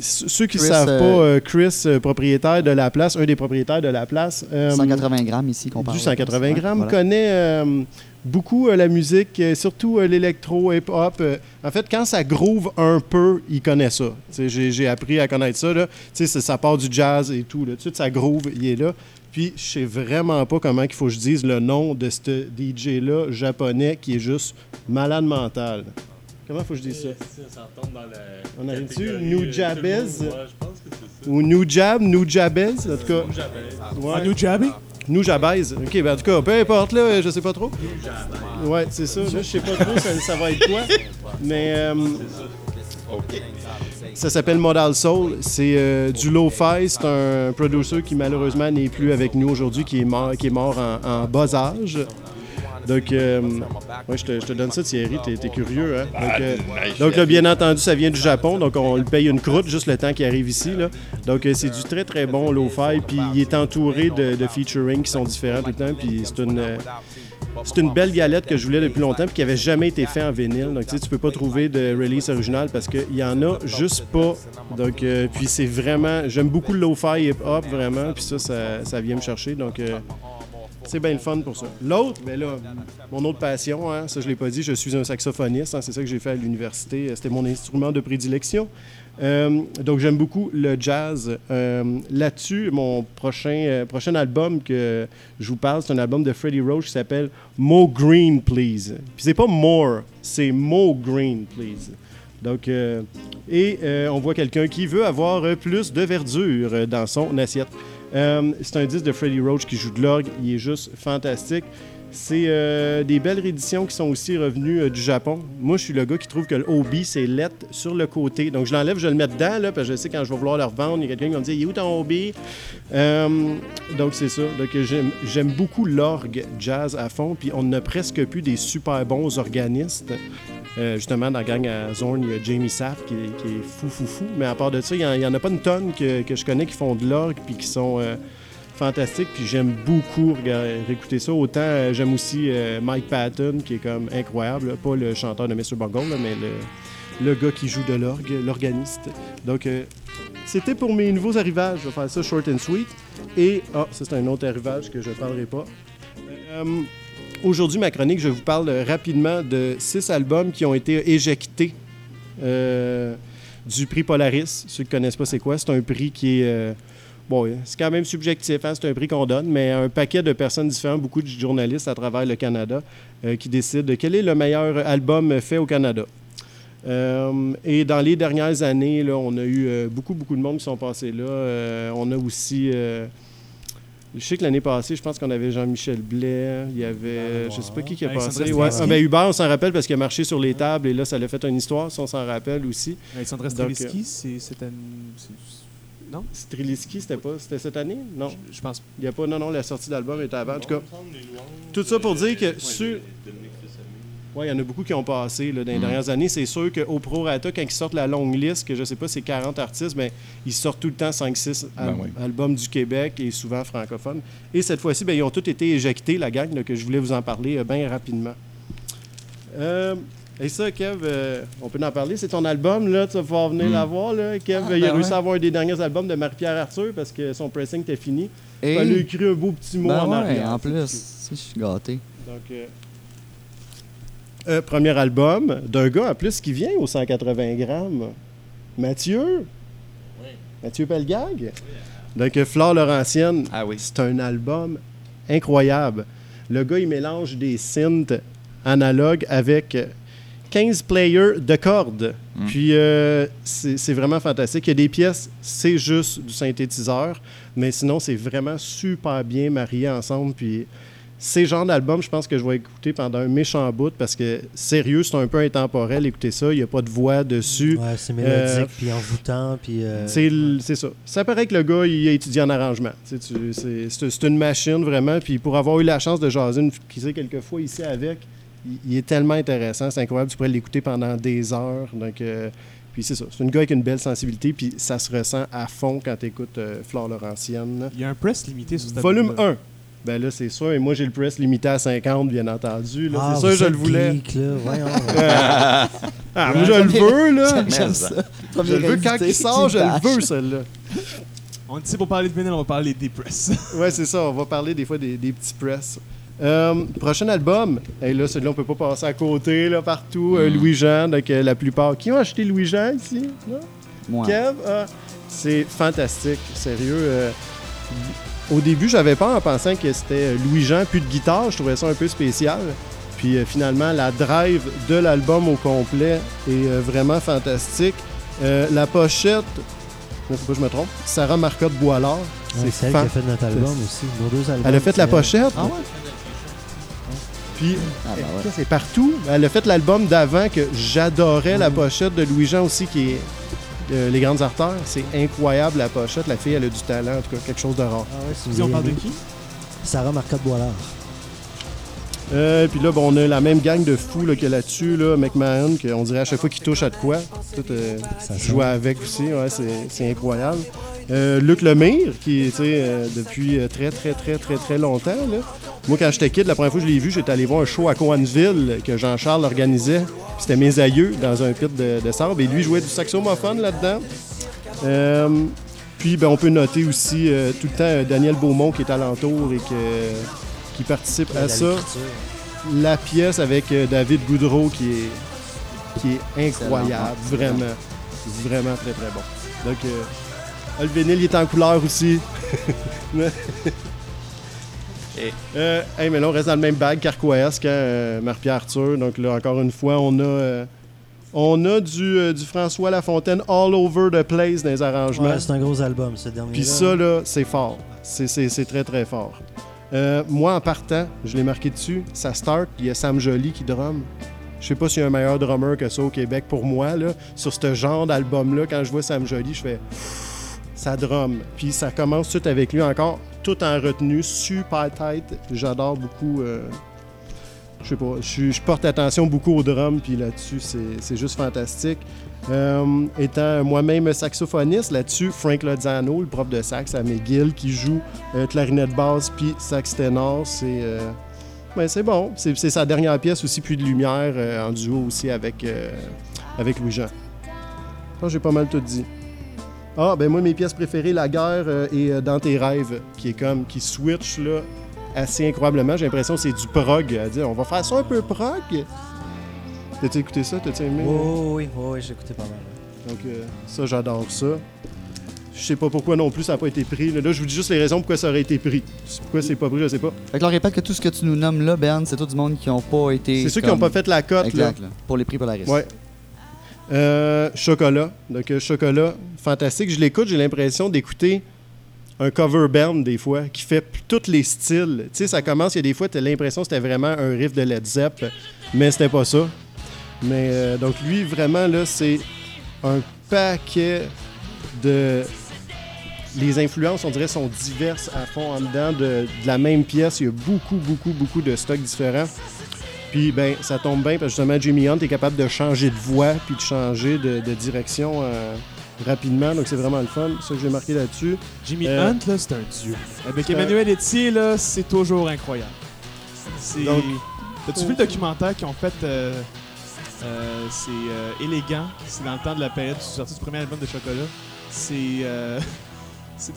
ceux qui ne savent euh, pas, euh, Chris, euh, propriétaire de la place, un des propriétaires de la place, euh, 180 grammes ici qu'on parle. du 180 Ouais, grammes, voilà. connaît euh, beaucoup euh, la musique, euh, surtout euh, l'électro, hip-hop. Euh, en fait, quand ça groove un peu, il connaît ça. J'ai appris à connaître ça. Là. Ça, part du jazz et tout. Là. Tout ça groove, il est là. Puis, je sais vraiment pas comment il faut que je dise le nom de ce DJ-là japonais qui est juste malade mental. Comment faut que je dise ça? Ça retombe dans la. On arrive dessus? catégorie, New euh, Jabez? monde- Ouais, je pense que c'est ça. Ou New Jab, New Jabez, en tout cas. New Jabez. En New Jabby? Nous, j'abaise. OK, ben en tout cas, peu importe, là, je sais pas trop. Ouais, c'est ça. Là, je sais pas trop ça, ça va être quoi. Mais euh, ça s'appelle Modal Soul. C'est euh, du lo-fi. C'est un producer qui, malheureusement, n'est plus avec nous aujourd'hui, qui est mort, qui est mort en, en bas âge. Donc, euh, ouais, je, te, donne ça, Thierry. T'es es curieux, hein? Donc, euh, donc là, bien entendu, ça vient du Japon, donc on le paye une croûte juste le temps qu'il arrive ici. Là. Donc euh, c'est du très très bon lo-fi, puis il est entouré de, de featuring qui sont différents tout le temps, puis c'est une, euh, c'est une belle galette que je voulais depuis longtemps, puis qui avait jamais été fait en vinyle. Donc tu sais, tu peux pas trouver de release original parce qu'il y en a juste pas. Donc puis c'est vraiment, j'aime beaucoup le lo-fi hip-hop vraiment, puis ça, ça, vient me chercher. Donc c'est bien le fun pour ça. L'autre, ben là, mon autre passion, hein, ça je l'ai pas dit, je suis un saxophoniste, hein, c'est ça que j'ai fait à l'université, c'était mon instrument de prédilection. Euh, donc j'aime beaucoup le jazz. Euh, Là-dessus, mon prochain, euh, prochain album que je vous parle, c'est un album de Freddie Roach qui s'appelle Mo Green Please. Puis c'est pas More, c'est Mo Green Please. Donc, euh, et euh, on voit quelqu'un qui veut avoir euh, plus de verdure euh, dans son assiette. Euh, c'est un disque de Freddie Roach qui joue de l'orgue. Il est juste fantastique. C'est euh, des belles rééditions qui sont aussi revenues euh, du Japon. Moi, je suis le gars qui trouve que le Obi, c'est lettre sur le côté. Donc, je l'enlève, je le mets dedans, là, parce que je sais quand je vais vouloir le revendre, il y a quelqu'un qui va me dire « Il est où ton Obi? Euh, donc, c'est ça. J'aime- beaucoup l'orgue jazz à fond, puis on n'a presque plus des super bons organistes. Euh, justement, dans la gang à Zorn, il y a Jamie est- qui est fou, fou, fou. Mais à part de ça, il n'y en, a pas une tonne que, que je connais qui font de l'orgue puis qui sont fantastiques. Puis j'aime beaucoup réécouter ça. Autant euh, j'aime aussi euh, Mike Patton qui est comme incroyable. Pas le chanteur de Mr. Bungle, mais le, gars qui joue de l'orgue, l'organiste. Donc, euh, c'était pour mes nouveaux arrivages. Je vais faire ça short and sweet. Et, ah, ça c'est un autre arrivage que je ne parlerai pas. Aujourd'hui, ma chronique, je vous parle rapidement de six albums qui ont été éjectés du prix Polaris. Ceux qui ne connaissent pas, c'est quoi? C'est un prix qui est. bon, c'est quand même subjectif, hein, c'est un prix qu'on donne, mais un paquet de personnes différentes, beaucoup de journalistes à travers le Canada, euh, qui décident de quel est le meilleur album fait au Canada. Euh, et dans les dernières années, là, on a eu euh, beaucoup, beaucoup de monde qui sont passés là. Euh, on a aussi. je sais que l'année passée, je pense qu'on avait Jean-Michel Blais, il y avait, je sais pas qui qui a passé. Ouais. Ah, ben, Hubert, on s'en rappelle parce qu'il a marché sur les tables et là, ça l'a fait une histoire, ça, on s'en rappelle aussi. Alexandre Stravinsky, c'est c'est un- c'est- Non? Streliski, c'était pas, c'était cette année? Non, Je, je pense il y a pas, non, non, la sortie d'album était avant. En tout cas, tout ça pour dire que sur... Ouais, il y en a beaucoup qui ont passé là, dans les dernières années. C'est sûr qu'au Prorata, quand ils sortent la longue liste, que je sais pas, c'est 40 artistes, mais ils sortent tout le temps 5-6 al- Ben oui. albums du Québec et souvent francophones. Et cette fois-ci, ben, ils ont tous été éjectés, la gang, là, que je voulais vous en parler euh, bien rapidement. Euh, et ça, Kev, euh, on peut en parler. C'est ton album, là, tu vas pouvoir venir Mm. la voir. Là. Kev, Ah, il a ben réussi ouais. à avoir un des derniers albums de Marie-Pierre Arthur parce que son pressing était fini. Et... Il a écrit un beau petit mot Ben en ouais, arrière. en plus, si, je suis gâté. Donc, euh, euh, premier album d'un gars en plus qui vient aux 180 grammes. Mathieu? Mathieu Pelgag? Donc, euh, Flore Laurentienne. Ah oui. C'est un album incroyable. Le gars, il mélange des synths analogues avec euh, 15 players de cordes. Mm. Puis, euh, c'est vraiment fantastique. Il y a des pièces, c'est juste du synthétiseur, mais sinon, c'est vraiment super bien marié ensemble. Puis, ces genres d'albums, je pense que je vais écouter pendant un méchant bout parce que, sérieux, c'est un peu intemporel. Écoutez ça, il n'y a pas de voix dessus. Ouais, c'est mélodique, puis envoûtant, puis... euh, C'est ça. Ça paraît que le gars, il a étudié en arrangement. C'est une machine, vraiment. Puis pour avoir eu la chance de jaser une, qui sait, quelques fois ici avec, il, est tellement intéressant. C'est incroyable. Tu pourrais l'écouter pendant des heures. Donc, euh, puis c'est ça. C'est une gars avec une belle sensibilité. Puis ça se ressent à fond quand tu écoutes Flore Laurentienne. Il y a un press limité sur cet Volume album-là. 1. Ben là, c'est sûr. Et moi, j'ai le press limité à 50, bien entendu. là. ah, c'est sûr, je le voulais. geek, là, voyons. Ah, moi, je le veux, là. Ça. Je le veux quand il sort, je le veux, celle-là. On dit c'est pour parler de vinyle, on va parler des press. Ouais, c'est ça. On va parler des fois des, des petits press. Euh, prochain album, et là, celui-là, on peut pas passer à côté, là, partout. Euh, Louis-Jean, donc euh, la plupart. Qui ont acheté Louis-Jean ici? Moi. Kev? Ah, c'est fantastique, sérieux. au début, j'avais peur en pensant que c'était Louis-Jean, plus de guitare. Je trouvais ça un peu spécial. Puis finalement, la drive de l'album au complet est vraiment fantastique. La pochette, ne faut pas je me trompe, Sarah Marcotte Boilard. Ouais, c'est elle qui a fait notre album aussi. Nos deux albums. Elle a fait la pochette? Ah ouais? Puis Ah ben ouais. ça, c'est partout. Elle a fait l'album d'avant que j'adorais, la pochette de Louis-Jean aussi, qui est euh, Les Grandes Artères. C'est incroyable, la pochette. La fille, elle a du talent, en tout cas, quelque chose de rare. Ah ouais, Si on parle de qui? Sarah Marcotte-Boilard. Euh, puis là, bon, on a la même gang de fous là, qu'il y a là-dessus, là, McMahon, qu'on dirait à chaque fois qu'il touche à de quoi. Tout, euh, Ça jouer avec aussi, ouais, c'est, c'est incroyable. Euh, Luc Lemire, qui est euh, depuis très, très, très, très, très longtemps. Là. Moi, quand j'étais kid, la première fois que je l'ai vu, j'étais allé voir un show à Coansville que Jean-Charles organisait. C'était mes aïeux dans un pit de, de sable. Et lui jouait du saxophone là-dedans. Euh, puis, ben, on peut noter aussi euh, tout le temps euh, Daniel Beaumont qui est alentour et que- qui participe à ça la pièce avec David Goudreau qui est, qui est incroyable, vraiment. Vraiment très très bon. Donc, le vinyle il est en couleur aussi. Et- Euh, hey, mais là, on reste dans le même bag qu'Arcoesque, hein, euh, Marie-Pierre Arthur. Donc là, encore une fois, on a, euh, on a du, euh, du François Lafontaine all over the place dans les arrangements. Ouais, c'est un gros album, ce dernier Puis ça, là, c'est fort. C'est- C'est c'est très, très fort. Euh, moi, en partant, je l'ai marqué dessus, ça start, il y a Sam Joly qui drum. Je sais pas s'il y a un meilleur drummer que ça au Québec pour moi, là. Sur ce genre d'album-là, quand je vois Sam Joly, je fais ça drum. Puis ça commence tout avec lui encore, tout en retenue, super tight. J'adore beaucoup. euh, je sais pas, je, porte attention beaucoup au drum, puis là-dessus, c'est juste fantastique. Euh, étant moi-même saxophoniste, là-dessus, Frank Lozano, le prof de sax à McGill, qui joue euh, clarinette basse puis sax ténor, c'est ben, c'est bon. C'est sa dernière pièce aussi, puis de lumière en duo aussi avec, avec Louis-Jean. J'ai pas mal tout dit. Ah, ben moi, mes pièces préférées, La guerre euh, et euh, Dans tes rêves, qui est comme, qui switch là, assez incroyablement. J'ai l'impression que c'est du prog. À dire, on va faire ça un peu prog. T'as-tu écouté ça? T'as-tu aimé? Oh, oui, oui, oui, j'ai écouté pas mal. Donc, euh, ça, j'adore ça. Je sais pas pourquoi non plus ça n'a pas été pris. Là, je vous dis juste les raisons pourquoi ça aurait été pris. Pourquoi c'est pas pris, je sais pas. Fait que là, on répète que tout ce que tu nous nommes là, Ben, c'est tout du monde qui n'ont pas été. C'est ceux qui n'ont pas fait la cote. Là, pour les prix Polaris. Ouais. Euh, chocolat. Donc, euh, chocolat, fantastique. Je l'écoute, j'ai l'impression d'écouter un cover band des fois qui fait tous les styles. Tu sais, ça commence, il y a des fois, tu as l'impression que c'était vraiment un riff de Led Zepp, mais c'était pas ça. Mais euh, donc, lui, vraiment, là, c'est un paquet de. Les influences, on dirait, sont diverses à fond en dedans de, de la même pièce. Il y a beaucoup, beaucoup, beaucoup de stocks différents. Puis, ben, ça tombe bien parce que justement, Jimmy Hunt est capable de changer de voix puis de changer de, de direction euh, rapidement. Donc, c'est vraiment le fun. Ça que j'ai marqué là-dessus. Jimmy Euh, Hunt, là, c'est un dieu. Avec c'est Emmanuel Etier, là, c'est toujours incroyable. C'est... Donc- T'as-tu vu le documentaire qu'ils ont fait euh, C'est élégant? C'est dans le temps de la période du sortie du premier album de Chocolat. C'est...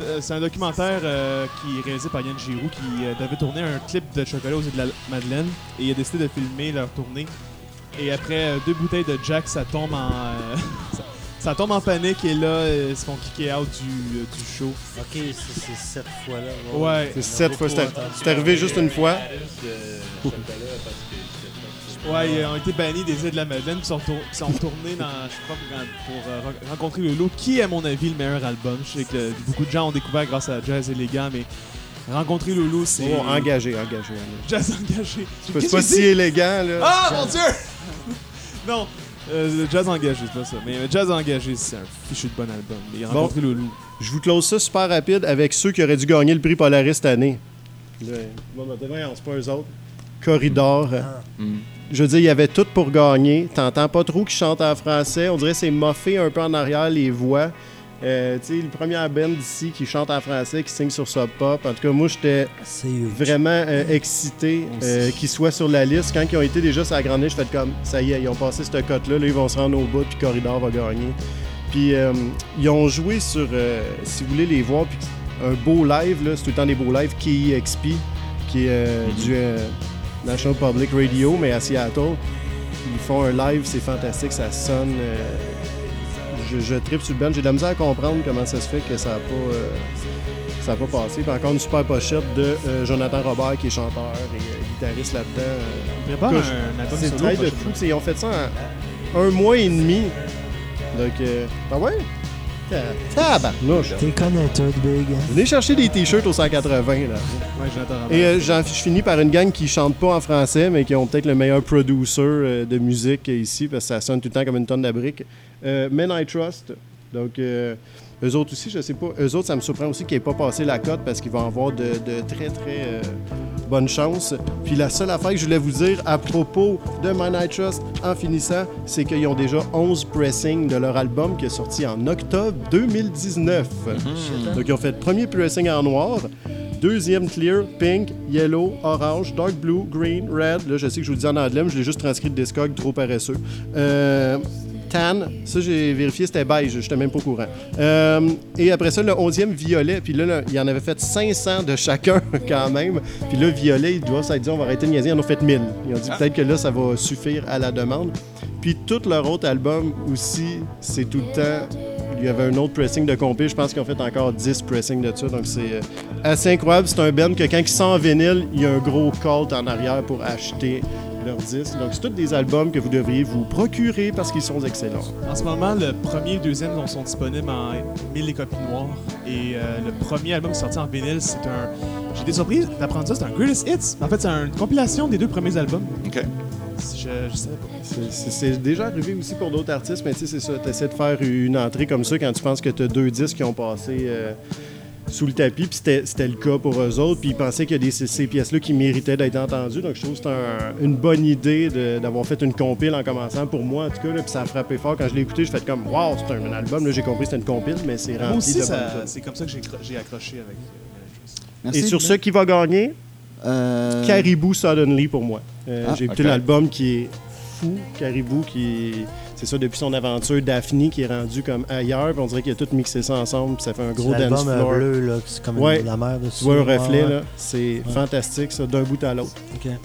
euh, C'est euh, un documentaire euh, qui est réalisé par Yann Giroux qui euh, devait tourner un clip de chocolat aux îles de la Madeleine et il a décidé de filmer leur tournée. Et après euh, deux bouteilles de Jack, ça tombe en euh, ça, ça tombe en panique et là ils se font kicker out du, du show. Ok, c'est cette fois-là. Ouais. C'est sept fois. C'est c'est arrivé juste une fois. Ouais, ils ont été bannis des îles de la Madeleine puis sont, sont retournés dans, je crois, pour, pour, euh, re- rencontrer le lot, qui est à mon avis le meilleur album. Je sais que beaucoup de gens ont découvert grâce à Jazz élégant, mais rencontrer Lolo, c'est Oh, engagé, engagé. engagé. Jazz engagé. C'est pas que si élégant, là. Ah mon dieu! non, euh, le Jazz engagé, c'est pas ça. Mais euh, Jazz engagé, c'est un fichu de bon album. Mais Bon. rencontrer Lolo. Je vous close ça super rapide avec ceux qui auraient dû gagner le prix Polaris cette année. Là, bon, ben, voyons, c'est pas eux autres. Corridor. Mm. Je veux dire, il y avait tout pour gagner. T'entends pas trop qu'ils chantent en français. On dirait que c'est moffé un peu en arrière les voix. Euh, tu sais, le premier band ici qui chante en français, qui signe sur Sub Pop. En tout cas, moi, j'étais vraiment euh, excité euh, qu'ils soient sur la liste. Quand ils ont été déjà sur la grande liste, je fais comme ça y est, ils ont passé cette cote-là. Là, ils vont se rendre au bout, puis Corridor va gagner. Puis ils ont joué sur, si vous voulez les voir, puis un beau live, là, c'est tout le temps des beaux lives, KEXP, qui est euh, du National Public Radio, mais à Seattle. Ils font un live, c'est fantastique, ça sonne. euh, je, je tripe sur le band. J'ai de la misère à comprendre comment ça se fait que ça n'a pas, euh, ça a pas passé. Puis encore une super pochette de euh, Jonathan Robert, qui est chanteur et guitariste là-dedans. C'est travail de fou. Ils ont fait ça en un mois et demi. Donc, euh, ah ouais? Tabarnouche. T'es connaître, Big. Venez chercher des t-shirts au 180, là. Ouais. Et euh, j'en- je finis par une gang qui chante pas en français, mais qui ont peut-être le meilleur producer euh, de musique ici, parce que ça sonne tout le temps comme une tonne de briques. Euh, Men I Trust. Donc, euh, eux autres aussi, je sais pas. Eux autres, ça me surprend aussi qu'ils n'aient pas passé la cote parce qu'ils vont avoir de, de très, très euh, bonnes chances. Puis la seule affaire que je voulais vous dire à propos de Men I Trust en finissant, c'est qu'ils ont déjà 11 pressings de leur album qui est sorti en octobre 2019. Donc, ils ont fait premier pressing en noir. Deuxième clear, pink, yellow, orange, dark blue, green, red. Là, je sais que je vous dis en anglais, mais je l'ai juste transcrit de Discog, trop paresseux. Euh, tan, ça j'ai vérifié, c'était beige, j'étais même pas au courant. Euh, et après ça, le 11e, violet. Puis là, là, il y en avait fait 500 de chacun quand même. Puis là, violet, ils doivent s'être dit, on va arrêter de niaiser, ils en ont fait 1000. Ils ont dit peut-être que là, ça va suffire à la demande. Puis tout leur autre album aussi, c'est tout le temps il y avait un autre pressing de compé. Je pense qu'ils ont fait encore 10 pressings de ça. Donc, c'est euh, assez incroyable. C'est un band que quand ils sont en vinyle, il y a un gros cult en arrière pour acheter leurs disques. Donc, c'est tous des albums que vous devriez vous procurer parce qu'ils sont excellents. En ce moment, le premier et le deuxième sont disponibles en 1000 copies noires. Et euh, le premier album qui est sorti en vinyle, c'est un, J'ai été surpris d'apprendre ça. C'est un Greatest Hits. En fait, c'est une compilation des deux premiers albums. OK. Je, je savais pas. C'est déjà arrivé aussi pour d'autres artistes, mais tu sais, c'est ça. Tu essaies de faire une entrée comme ça quand tu penses que tu as deux disques qui ont passé euh, sous le tapis, puis c'était le cas pour eux autres, puis ils pensaient qu'il y a des, ces, ces pièces-là qui méritaient d'être entendues. Donc je trouve que c'est un- une bonne idée d'avoir fait une compile en commençant, pour moi en tout cas, puis ça a frappé fort. Quand je l'ai écouté, je fait comme Waouh, c'est un, album. Là, j'ai compris que c'était une compile, mais c'est rempli aussi, de ça- bonnes choses. c'est comme ça que j'ai cro- j'ai accroché avec euh. Merci. Et sur ce qui va gagner, Euh, Caribou Suddenly pour moi. Euh, Ah, J'ai écouté l'album qui est fou. Caribou qui est. C'est ça, depuis son aventure, Daphne qui est rendu comme ailleurs. puis on dirait qu'il a tout mixé ça ensemble. puis ça fait un gros C'est dance l'album euh, floor. bleu, là, c'est comme Ouais. la mer de Tu vois un reflet, là. C'est fantastique, ça, d'un bout à l'autre. Ok. Donc,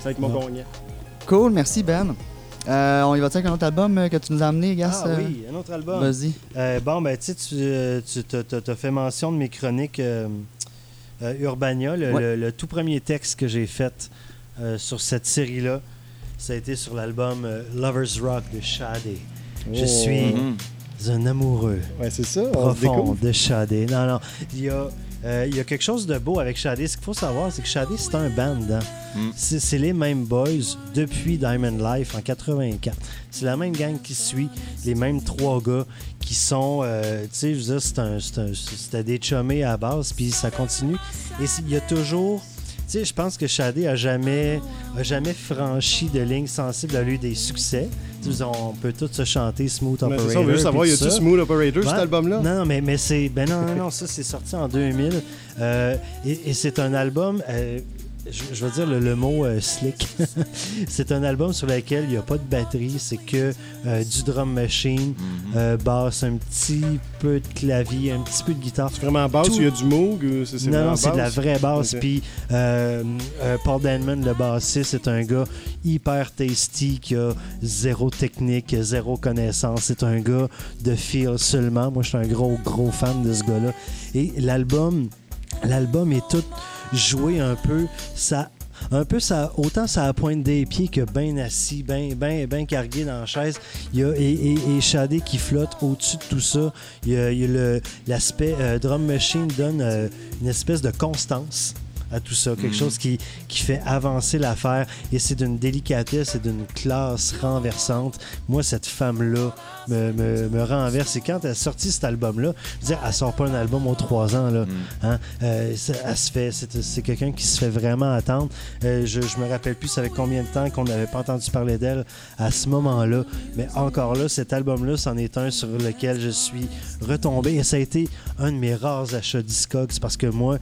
ça va être mon gagnant. Cool, merci Ben. Euh, on y va avec un autre album euh, que tu nous as amené, Gas? Ah oui, un autre album. Vas-y. Euh, bon, ben, tu sais, tu tu t'as- fait mention de mes chroniques euh, euh, Urbania. Le, Ouais. le- le tout premier texte que j'ai fait euh, sur cette série-là, ça a été sur l'album euh, Lover's Rock de Shadé. Je Oh. suis Mhm. un amoureux Ouais, ça. Profond de Shadé. Non, non. Il y a, euh, il y a quelque chose de beau avec Shadé. Ce qu'il faut savoir, c'est que Shadé, c'est un band. hein. Mm. C'est les mêmes boys depuis Diamond Life en 84. C'est la même gang qui suit, les mêmes trois gars qui sont, euh, tu sais, je veux dire, c'est un- c'est un- c'était des chummés à la base, puis ça continue. Et il y a toujours, tu sais, je pense que Shadé a jamais, a jamais franchi de ligne sensible, a eu des succès. On peut tous se chanter Smooth Mais Operator. ça, on veut savoir, y a-tu. Smooth Operator, cet album-là? Non, non, mais, mais c'est. Ben non, non, non, ça, c'est sorti en 2000. Euh, et et c'est un album. euh, je, je vais dire le, le mot euh, slick. c'est un album sur lequel il n'y a pas de batterie, c'est que euh, du drum machine, euh, basse, un petit peu de clavier, un petit peu de guitare. C'est vraiment basse, Tout- il y a du Moog ou c'est Non, non, c'est de la vraie basse. Puis euh, euh, Paul Denman, le bassiste, c'est un gars hyper tasty qui a zéro technique, zéro connaissance. C'est un gars de feel seulement. Moi, je suis un gros, gros fan de ce gars-là. Et l'album, l'album est tout joué un peu. Ça un peu ça, autant ça pointe des pieds que bien assis, bien ben, ben cargué dans la chaise. Il y a, et, et, et Shadé qui flotte au-dessus de tout ça. Il y a, l'aspect euh, drum machine donne euh, une espèce de constance à tout ça, quelque chose qui, qui fait avancer l'affaire et c'est d'une délicatesse et d'une classe renversante. Moi, cette femme-là me, me, me renverse et quand elle a sorti cet album-là, je veux dire, elle sort pas un album aux trois ans, là. Hein? Euh, elle se fait, c'est, c'est quelqu'un qui se fait vraiment attendre. Euh, je, je me rappelle plus ça fait combien de temps qu'on n'avait pas entendu parler d'elle à ce moment-là. Mais encore là, cet album-là, c'en est un sur lequel je suis retombé. Et ça a été un de mes rares achats Discogs parce que moi,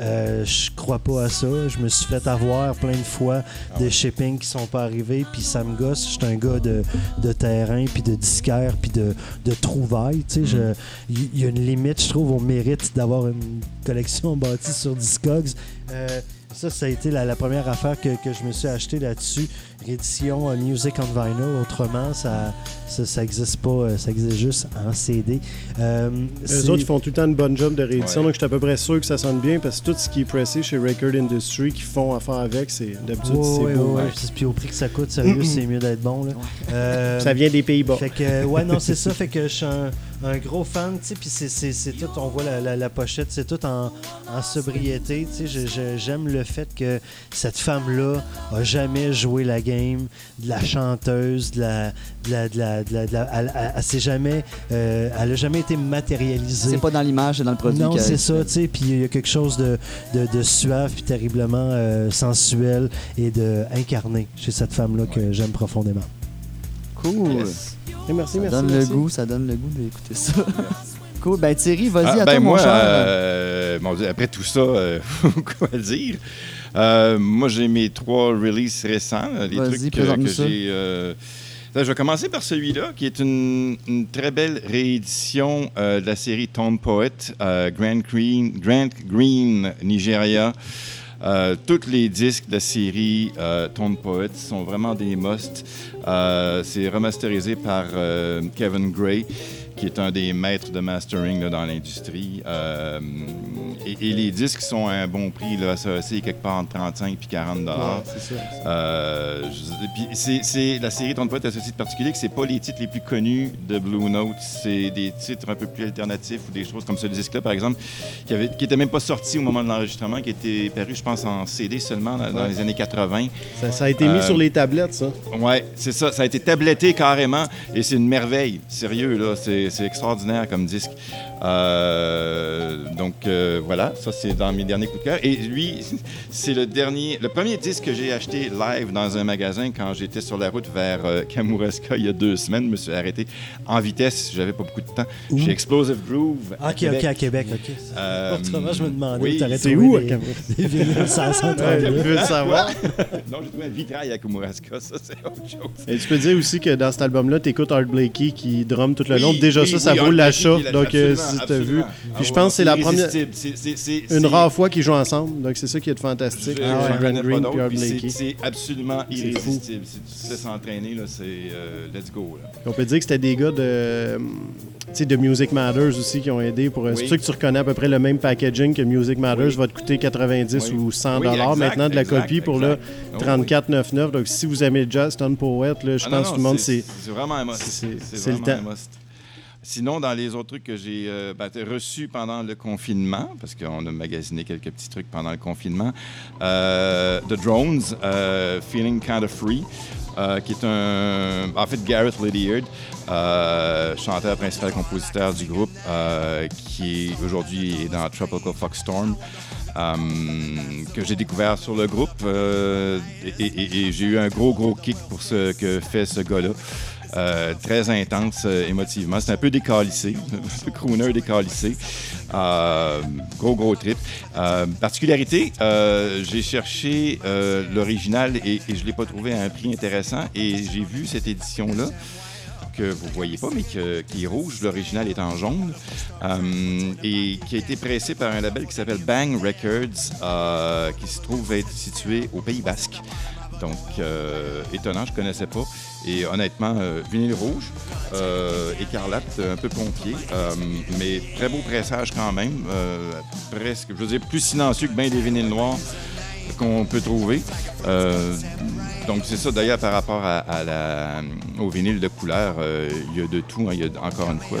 euh, je crois pas à ça. Je me suis fait avoir plein de fois de shipping qui sont pas arrivés, puis ça me gosse. Je suis un gars de, de terrain, puis de disquaire, puis de, de trouvailles. tu sais. Je- Il y, y a une limite, je trouve, au mérite d'avoir une collection bâtie sur Discogs. Euh, ça, ça a été la, la première affaire que, que je me suis acheté là-dessus. Réédition euh, Music on Vinyl. Autrement, ça ça, ça existe pas. euh, Ça existe juste en CD. Euh, Eux c'est- autres, ils font tout le temps une bonne job de réédition, Ouais. donc je suis à peu près sûr que ça sonne bien parce que tout ce qui est pressé chez Record Industry qu'ils font affaire avec, c'est d'habitude Ouais, c'est ouais, beau. Puis- au prix que ça coûte, sérieux, c'est mieux d'être bon. Là. Euh, Ça vient des Pays-Bas. Fait que, euh, ouais, non, c'est ça. Fait que je suis un, un gros fan, tu sais. Puis c'est- tout, on voit la, la- la pochette, c'est tout en, en sobriété, tu sais. J'aime le fait que cette femme-là a jamais joué la game de la chanteuse, de la. De la, de la, de la- de la- elle, elle- elle s'est jamais. euh, elle a jamais été matérialisée. C'est pas dans l'image, c'est dans le produit. Non, c'est ça, tu sais. Puis il y a quelque chose de suave puis terriblement euh, sensuel et de incarné chez cette femme-là que j'aime profondément. Cool. Yes. Merci, Ça merci. donne merci. le goût, ça donne le goût d'écouter ça. cool. Ben Thierry, vas-y Ah, à ben toi, mon moi, cher. euh, mon Dieu, après tout ça, euh, quoi dire? Euh, moi, j'ai mes trois releases récents, les Vas-y, trucs que, j'ai. euh, là, je vais commencer par celui-là, qui est une, une très belle réédition euh, de la série Tone Poet, euh, Grant Green, Grant Green, Nigeria. Euh, tous les disques de la série euh, Tone Poet sont vraiment des musts. Euh, c'est remasterisé par euh, Kevin Gray. Qui est un des maîtres de mastering là, dans l'industrie. Euh, et, et les disques sont à un bon prix, là, ça, c'est quelque part entre 35 et 40 dollars. Ouais, c'est ça. Euh, c'est, la série Ton poète a ceci de particulier que c'est pas les titres les plus connus de Blue Note, c'est des titres un peu plus alternatifs ou des choses comme ce disque-là, par exemple, qui, avait, qui était même pas sorti au moment de l'enregistrement, qui était paru, je pense, en CD seulement dans, dans les années 80. Ça, ça a été mis Euh, sur les tablettes, ça. Ouais, c'est ça. Ça a été tabletté carrément et c'est une merveille. Sérieux, là. C'est, c'est extraordinaire comme disque. Euh, donc, euh, voilà. Ça, c'est dans mes derniers coups de cœur. Et lui, c'est le dernier, le premier disque que j'ai acheté live dans un magasin quand j'étais sur la route vers euh, Kamouraska il y a deux semaines. Je me suis arrêté en vitesse. J'avais pas beaucoup de temps. Chez Explosive Groove. à Ah, Ok, Québec. ok, à Québec, ok. Euh, Autrement, je me demandais oui, où C'est où, à Cameroun? des vinyles sans Ouais, 132. je veux le savoir. non, j'ai trouvé un vitrail à Kamouraska. Ça, c'est autre chose. Et tu peux dire aussi que dans cet album-là, tu écoutes Art Blakey qui drum tout le Oui, long. Déjà, oui, ça, ça oui, vaut l'achat. Donc, euh, si vu. Puis Ah je pense que c'est la première. C'est- c'est- c'est- Une c'est- rare fois qu'ils jouent ensemble. Donc, c'est ça qui est fantastique. Puis c'est-. C'est absolument C'est irrésistible. Si tu te laisses entraîner, là, c'est euh, let's go. On peut dire que c'était des gars de, de Music Matters aussi qui ont aidé. pour. euh, C'est Oui. pour ça que tu reconnais à peu près le même packaging que Music Matters Oui. va te coûter 90 Oui. ou 100 Oui, dollars maintenant de la exact, copie pour exact. Oh, 34,99. Donc si vous aimez le jazz, Stone Poet, là, je Ah, pense que tout le monde c'est. C'est vraiment un must. c'est- C'est c'est le temps. Sinon, dans les autres trucs que j'ai euh, ben, reçus pendant le confinement, parce qu'on a magasiné quelques petits trucs pendant le confinement, euh, The Drones, euh, Feeling Kind of Free, qui est un... En fait, Gareth Lydiard, chanteur principal compositeur du groupe, qui aujourd'hui est dans Tropical Foxstorm. euh, que j'ai découvert sur le groupe et j'ai eu un gros gros kick pour ce que fait ce gars-là. Euh, très intense euh, émotivement. C'est un peu décalissé, un peu crooner décalissé. Euh, gros, gros trip. Particularité, j'ai cherché l'original et, je ne l'ai pas trouvé à un prix intéressant. Et j'ai vu cette édition-là que vous voyez pas, mais qui est rouge. L'original est en jaune. Et qui a été pressé par un label qui s'appelle Bang Records, qui se trouve être situé au Pays Basque. Donc, étonnant, je connaissais pas. Et honnêtement, euh, vinyle rouge, euh, écarlate, un peu pompier, euh, mais très beau pressage quand même. euh, presque, je veux dire, plus silencieux que bien des vinyles noirs qu'on peut trouver. Euh, donc, c'est ça. D'ailleurs, par rapport à, à la, au vinyle de couleur, euh, il y a de tout. hein. Il y a, encore une fois,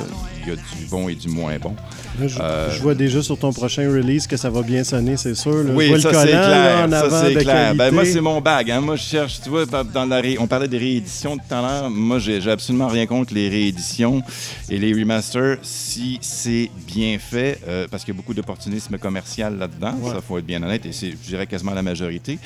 y a du bon et du moins bon. Là, je, Euh, je vois déjà sur ton prochain release que ça va bien sonner, c'est sûr. là. je Oui, vois ça c'est clair. ça c'est clair. Ben, moi c'est mon bag. hein. Moi je cherche, tu vois, dans la ré- on parlait des rééditions tout à l'heure. Moi j'ai j'ai absolument rien contre les rééditions et les remasters si c'est bien fait, euh, parce qu'il y a beaucoup d'opportunisme commercial là-dedans. Ça faut être bien honnête et c'est, je dirais quasiment la majorité.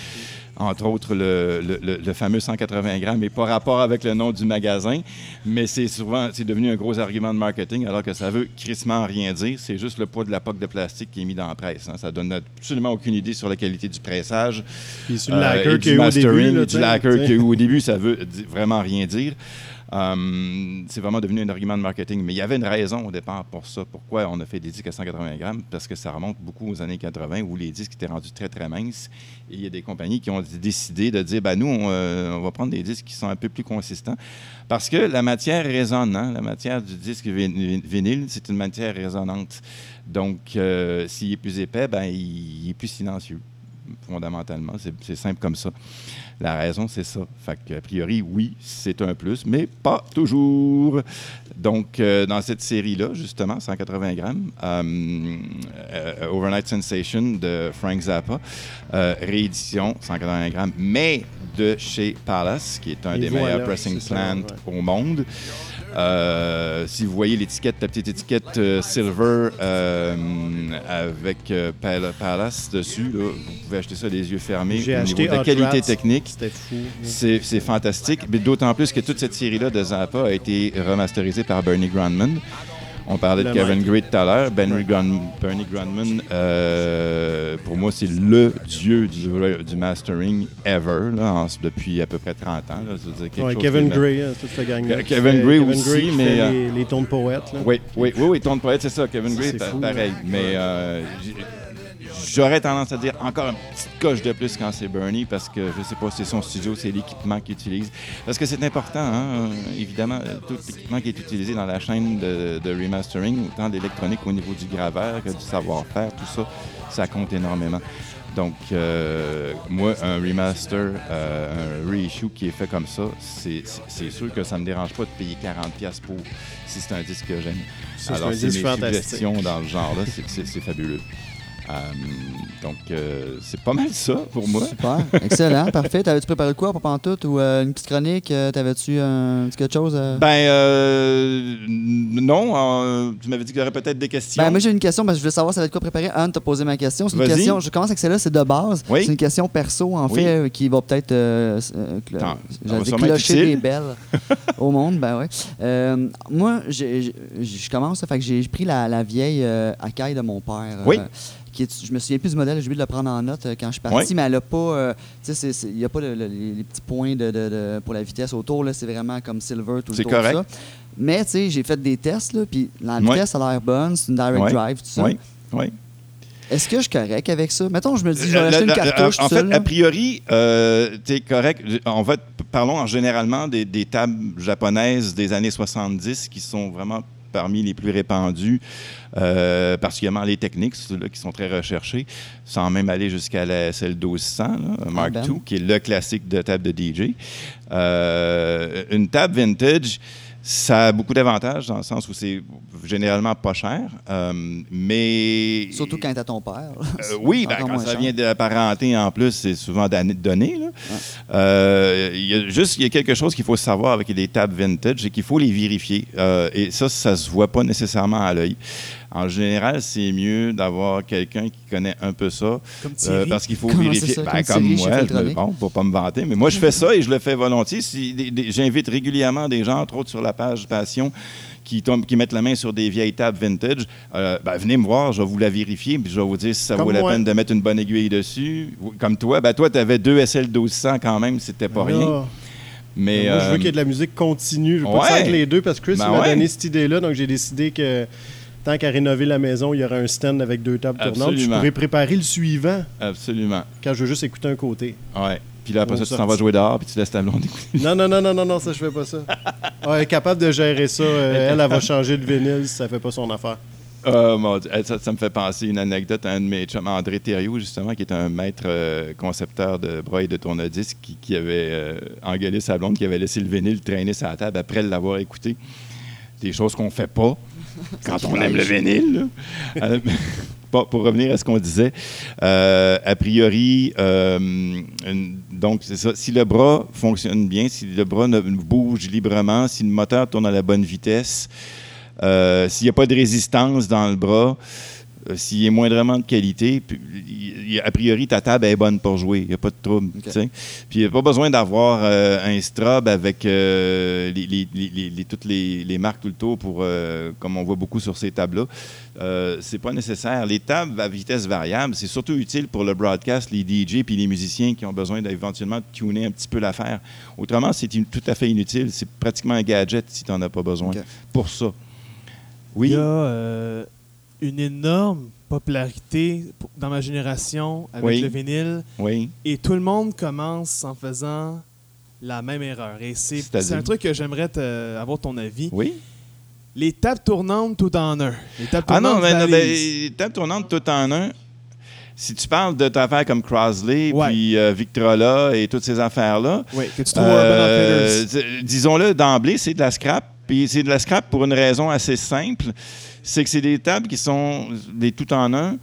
Entre autres, le, le- fameux 180 grammes n'est pas rapport avec le nom du magasin, mais c'est souvent c'est devenu un gros argument de marketing alors que ça veut crissement rien dire. C'est juste le poids de la poque de plastique qui est mis dans la presse. hein. Ça donne absolument aucune idée sur la qualité du pressage. Puis Euh, et du début. mastering, du lacquer qu'il y a eu au début, ça veut vraiment rien dire. Euh, c'est vraiment devenu un argument de marketing. Mais il y avait une raison au départ pour ça. Pourquoi on a fait des disques à 180 grammes? Parce que ça remonte beaucoup aux années 80 où les disques étaient rendus très, très minces. Et il y a des compagnies qui ont décidé de dire, ben nous, on, euh, va prendre des disques qui sont un peu plus consistants. Parce que la matière résonne. hein. La matière du disque vin- vinyle, c'est une matière résonante. Donc, euh, s'il est plus épais, ben, il est plus silencieux fondamentalement. C'est- simple comme ça. La raison, c'est ça. Fait que, a priori, oui, c'est un plus, mais pas toujours. Donc, euh, dans cette série-là, justement, 180 grammes, euh, euh, Overnight Sensation de Frank Zappa, réédition 180 grammes, mais de chez Palace, qui est un Et des voilà, meilleurs pressing plants ouais. au monde. Euh, si vous voyez l'étiquette, la petite étiquette euh, silver euh, avec Pal- Palace dessus, là, vous pouvez acheter ça les yeux fermés. J'ai Au acheté niveau de la Hot qualité Rats. technique, C'était fou. c'est fantastique. Mais d'autant plus que toute cette série-là de Zappa a été remasterisée par Bernie Grundman. On parlait de Kevin. Gray tout à l'heure. Bernie Grundman, euh, pour moi, c'est le dieu du, du mastering ever, là, en- depuis à peu près 30 ans. là. Dire quelque Ouais, chose Kevin Gray, hein, toute cette gang-là. Ke- qui Kevin Gray Kevin aussi, Gray qui mais, fait euh, les, les tons de poète. Là. Oui, oui, oui, oui, ton de poète, c'est ça. Kevin Gray, pareil. Mais euh, J'aurais tendance à dire encore une petite coche de plus quand c'est Bernie parce que je sais pas si c'est son studio, c'est l'équipement qu'il utilise. Parce que c'est important, hein, évidemment, tout l'équipement qui est utilisé dans la chaîne de, de remastering, autant d'électronique au niveau du graveur que du savoir-faire, tout ça, ça compte énormément. Donc, euh, moi, un remaster, euh, un reissue qui est fait comme ça, c'est sûr que ça me dérange pas de payer 40$ pour si c'est un disque que j'aime. Alors, c'est mes suggestions dans le genre-là, c'est fabuleux. Euh, donc, euh, c'est pas mal ça pour moi. Super. Excellent. Parfait. T'avais-tu préparé quoi pour Pantoute ou euh, une petite chronique? T'avais-tu un petit quelque chose? Ben, euh, non, tu m'avais dit qu'il y aurait peut-être des questions. Ben, moi, j'ai une question parce que je voulais savoir ça va être quoi préparer. Anne t'a posé ma question. C'est une question. Je commence avec celle-là, c'est de base. Oui. C'est une question perso, en fait, qui va peut-être clocher des belles au monde. Ben ouais. Moi, je commence, fait que j'ai pris la, vieille Akai de mon père. Oui. Qui est, je me souviens plus du modèle, j'ai oublié de le prendre en note euh, quand je suis parti, Oui. mais elle a pas, euh, tu sais, il n'y a pas le- le- les, les petits points de, pour la vitesse autour, là, c'est vraiment comme silver tout le correct. ça. Mais tu sais, j'ai fait des tests, là, puis la Oui. vitesse a l'air bonne, c'est une direct Oui. drive, tout ça. Oui, oui. Est-ce que je suis correct avec ça? Mettons, je me dis, je vais Euh, acheter une cartouche. En tout fait, seul, a priori, euh, tu es correct. En fait, parlons en généralement des, des tables japonaises des années 70 qui sont vraiment parmi les plus répandues, euh, particulièrement les techniques, ceux-là qui sont très recherchés, sans même aller jusqu'à la SL 1200, là, Mark ben. II, qui est le classique de table de DJ. Euh, une table vintage, ça a beaucoup d'avantages dans le sens où c'est généralement pas cher, euh, mais... Surtout quand t'as ton père. Euh, oui, ben, quand ça cher. vient de la parenté en plus, c'est souvent d'années- donné. là. Euh, Il y a juste il y a quelque chose qu'il faut savoir avec les tables vintage, c'est qu'il faut les vérifier. Euh, et ça, ça se voit pas nécessairement à l'œil. En général, c'est mieux d'avoir quelqu'un qui connaît un peu ça. Comme euh, parce qu'il faut Comment vérifier. c'est ça, Ben, comme moi, je me, bon, pour pas me vanter, mais moi, je fais ça et je le fais volontiers. Si J'invite régulièrement des gens, entre autres sur la page Passion, qui, tombent- qui mettent la main sur des vieilles tables vintage. Euh, ben, venez me voir, je vais vous la vérifier, puis je vais vous dire si ça Comme vaut la peine de mettre une bonne aiguille dessus. Comme toi, ben, toi, tu avais deux SL 1200 quand même, c'était pas rien. Mais, moi, je veux euh, qu'il y ait de la musique continue. Je veux pas ouais. que ça aille les deux parce que Chris Ben il m'a ouais. donné cette idée-là. Donc, j'ai décidé que tant qu'à rénover la maison, il y aurait un stand avec deux tables tournantes. Je pourrais préparer le suivant absolument. quand je veux juste écouter un côté. Ouais. Puis là, après On ça, tu t'en vas jouer dehors, puis tu laisses ta blonde écouter. Non, non, non, non, non, non, ça, je fais pas ça. Ouais, elle est capable de gérer ça. Euh, elle, elle va changer de vinyle si ça fait pas son affaire. Oh mon Dieu. Ça, ça me fait penser une anecdote à un de mes chums, André Thériault, justement, qui est un maître euh, concepteur de bras et de tourne-disque, qui, qui avait euh, engueulé sa blonde, qui avait laissé le vinyle traîner sur la table après l'avoir écouté. Des choses qu'on fait pas quand on aime le vinyle. là. Euh, pour revenir à ce qu'on disait, euh, a priori, euh, une- donc c'est ça. Si le bras fonctionne bien, si le bras ne- bouge librement, si le moteur tourne à la bonne vitesse, euh, s'il n'y a pas de résistance dans le bras, euh, s'il est moindrement de qualité, puis, il- il- a priori, ta table est bonne pour jouer. Il n'y a pas de trouble. Ok. tu sais. Puis il n'y a pas besoin d'avoir euh, un strobe avec euh, les, les- les- les- les- toutes les, les marques tout le tour, pour, euh, comme on voit beaucoup sur ces tables-là. Euh, c'est pas nécessaire. Les tables à vitesse variable, c'est surtout utile pour le broadcast, les DJ puis les musiciens qui ont besoin d'éventuellement tuner un petit peu l'affaire. Autrement, c'est tout à fait inutile. C'est pratiquement un gadget si tu n'en as pas besoin pour ça. Il Oui. y a euh, une énorme popularité dans ma génération avec Oui. le vinyle Oui. et tout le monde commence en faisant la même erreur. Et c'est un truc que j'aimerais avoir ton avis. Oui. Les tables tournantes tout en un. Les tables Ah non, tournantes mais, valises. ben, table tournante tout en un. Si tu parles de ta affaire comme Crosley, Ouais. puis euh, Victrola et toutes ces affaires-là, Oui, que tu trouves euh, Outfitters. d- disons-le d'emblée, c'est de la scrap. Puis c'est de la scrap pour une raison assez simple. C'est que c'est des tables qui sont des tout en un.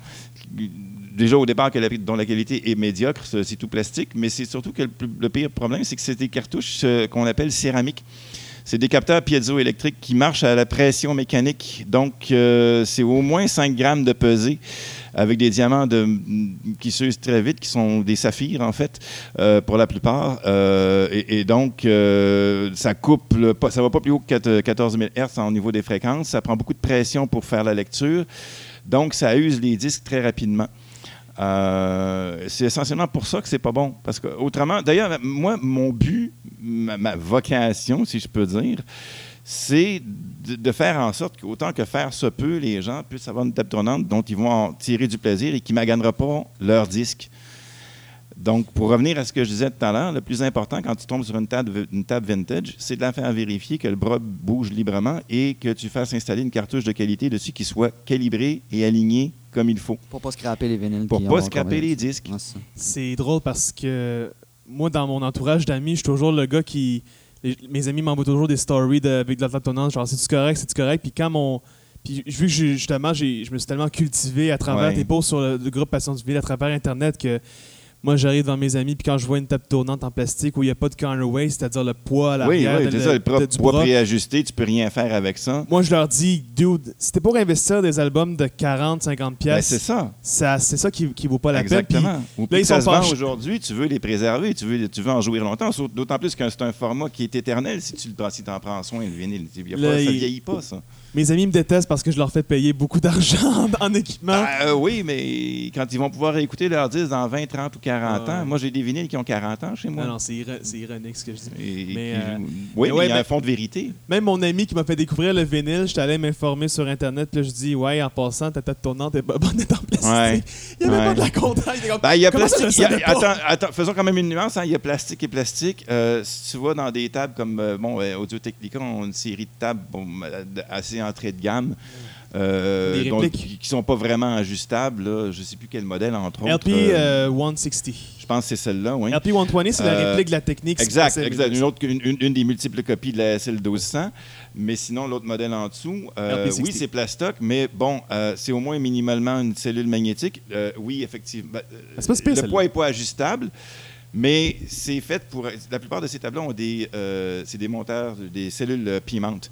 Déjà au départ, que la- dont la qualité est médiocre, c'est tout plastique, mais c'est surtout que le pire problème, c'est que c'est des cartouches euh, qu'on appelle céramiques. C'est des capteurs piézoélectriques qui marchent à la pression mécanique. Donc, euh, c'est au moins 5 grammes de pesée avec des diamants de, qui s'usent très vite, qui sont des saphirs, en fait, euh, pour la plupart. Euh, et, donc, euh, ça coupe, ça va pas plus haut que 4- 14 000 Hz au niveau des fréquences. Ça prend beaucoup de pression pour faire la lecture. Donc, ça use les disques très rapidement. C'est essentiellement pour ça que c'est pas bon. Parce que autrement, d'ailleurs, moi, mon but, ma vocation, si je peux dire, c'est de, de faire en sorte qu'autant que faire se peut, les gens puissent avoir une table tournante dont ils vont en tirer du plaisir et qui ne maganera pas leur disque. Donc, pour revenir à ce que je disais tout à l'heure, le plus important quand tu tombes sur une table, une table vintage, c'est de la faire vérifier que le bras bouge librement et que tu fasses installer une cartouche de qualité dessus qui soit calibrée et alignée comme il faut. Pour pas scraper les vinyles. Pour pas scraper les disques. C'est drôle parce que moi, dans mon entourage d'amis, je suis toujours le gars qui. Les- mes amis m'envoient toujours des stories de, avec de la genre c'est-tu correct, c'est-tu correct? Puis quand mon. Puis vu que justement, je me suis tellement cultivé à travers Ouais. tes posts sur le, le groupe Passion du Ville, à travers Internet, que moi, j'arrive devant mes amis, puis quand je vois une table tournante en plastique où il n'y a pas de counterweight, c'est-à-dire le poids à Oui, l'arrière oui, de- c'est ça, le poids préajusté, tu peux rien faire avec ça. moi, je leur dis, dude, c'était pour investir des albums de 40, 50 Ben, pièces. c'est ça. ça, c'est ça qui, qui vaut pas la peine. Exactement. Là, ils ça sont se aujourd'hui, tu veux les préserver, tu veux, tu veux en jouir longtemps. D'autant plus que c'est un format qui est éternel si tu si en prends soin, le vinyle. Il y a Là, pas- ça il- vieillit pas, ça. Mes amis me détestent parce que je leur fais payer beaucoup d'argent en équipement. Ben, euh, oui, mais quand ils vont pouvoir écouter leur disque dans 20, 30 ou 40 Ouais. ans, moi j'ai des vinyles qui ont 40 ans chez moi. non, non, c'est iro- c'est ironique ce que je dis. Et- Mais, euh, oui, mais mais ouais, il y a mais- un fond de vérité. Même mon ami qui m'a fait découvrir le vinyle, j'étais allé m'informer sur Internet. Puis là, je dis, ouais, en passant, ta tête tournante est pas bonne d'être en plastique. Ouais. Il n'y avait Ouais. pas de la contact. Il comme, Ben, y a Comment je plastique. y a- attends, attends, faisons quand même une nuance. hein, Il y a plastique et plastique. Euh, si tu vas dans des tables comme euh, bon, euh, Audio Technica, on a une série de tables bon, de- assez entrée de gamme. euh, Des donc, répliques. qui ne sont pas vraiment ajustables. là. Je ne sais plus quel modèle, entre autres. LP euh, euh, 160. je pense que c'est celle-là, oui. LP 120, c'est la réplique de la technique. Exact, exact. Une, autre, une, des multiples copies de la SL 1200. Mais sinon, l'autre modèle en dessous, RP60. oui, c'est plastoc, mais bon, c'est au moins minimalement une cellule magnétique. Oui, effectivement. ben, euh, Ah, pas pire, le poids n'est pas ajustable, mais c'est fait pour. La plupart de ces tableaux ont des, euh, c'est des monteurs, des cellules P-mount.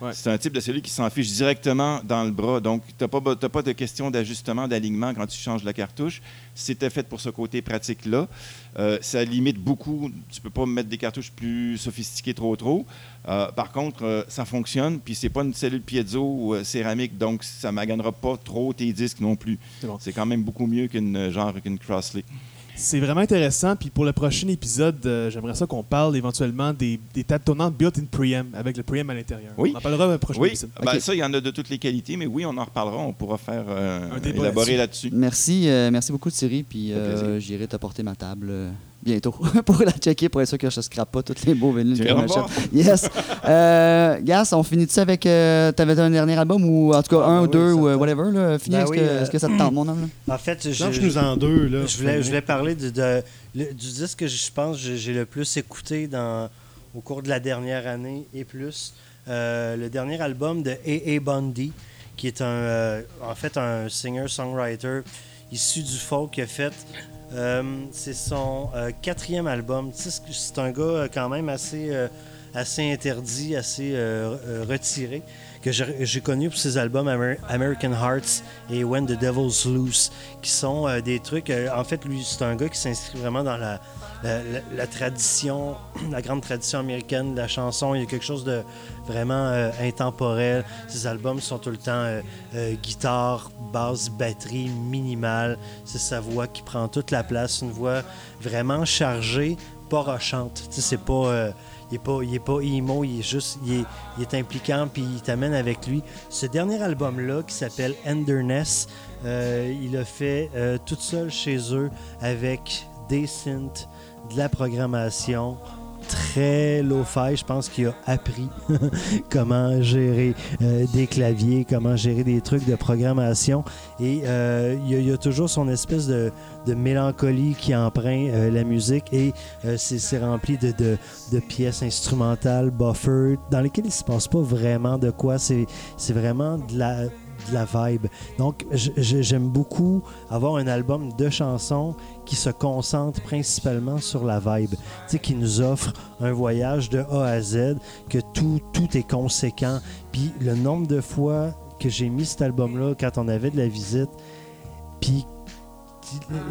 Ouais. C'est un type de cellule qui s'enfiche directement dans le bras. Donc, tu n'as pas, t'as pas de question d'ajustement, d'alignement quand tu changes la cartouche. C'était fait pour ce côté pratique-là. Euh, ça limite beaucoup. Tu peux pas mettre des cartouches plus sophistiquées trop trop. Euh, par contre, euh, ça fonctionne. Puis c'est pas une cellule piezo ou céramique, donc ça maganera pas trop tes disques non plus. C'est bon. Quand même beaucoup mieux qu'une genre qu'une Crossley. C'est vraiment intéressant. Puis pour le prochain épisode, euh, j'aimerais ça qu'on parle éventuellement des, des tables tournantes built-in preamp avec le preamp à l'intérieur. Oui. On en parlera au prochain Oui, épisode. ben, ça, il y en a de toutes les qualités, mais oui, on en reparlera. On pourra faire euh, Un débat élaborer là-dessus. Merci, euh, merci beaucoup Thierry, puis euh, j'irai t'apporter ma table euh, bientôt pour la checker pour être sûr que je ne scrape pas tous les beaux vinyles que j'achète. Yes. Euh, Gas, on finit-tu avec euh, t'avais un dernier album ou en tout cas Ah, un ben ou oui, deux ou euh, whatever là, fini Ben est-ce oui, que, euh, est-ce que ça te tente mon homme là? En fait, je, Lâche-nous en deux, là. je voulais, je voulais parler de, de- le- du disque que je pense que j'ai le plus écouté dans, au cours de la dernière année et plus. Euh, le dernier album de A.A. Bundy, qui est un, euh, en fait un singer-songwriter issu du folk qui a fait. Euh, c'est son euh, quatrième album. C'est- un gars euh, quand même assez, interdit, assez retiré, que j'ai connu pour ses albums Amer- American Hearts et When the Devil's Loose, qui sont des trucs. en fait, lui, c'est un gars qui s'inscrit vraiment dans la, la, la- la tradition, la grande tradition américaine de la chanson. Il y a quelque chose de vraiment euh, intemporel. Ses albums sont tout le temps euh, euh, guitare, basse, batterie, minimale. C'est sa voix qui prend toute la place. Une voix vraiment chargée, pas rochante. C'est pas. il est pas, pas emo, il est juste, il est, impliquant, puis il t'amène avec lui. Ce dernier album-là, qui s'appelle Enderness, il a fait euh, toute seule chez eux avec des synths, de la programmation, très low-fi. Je pense qu'il a appris comment gérer euh, des claviers, comment gérer des trucs de programmation. Et euh, il, y a, toujours son espèce de, mélancolie qui empreint euh, la musique et c'est rempli de, de- de pièces instrumentales, buffer, dans lesquelles il se passe pas vraiment de quoi. C'est vraiment de la de la vibe. Donc, j'aime beaucoup avoir un album de chansons qui se concentre principalement sur la vibe, tu qui nous offre un voyage de A à Z, que tout, tout est conséquent. Puis le nombre de fois que j'ai mis cet album-là quand on avait de la visite, puis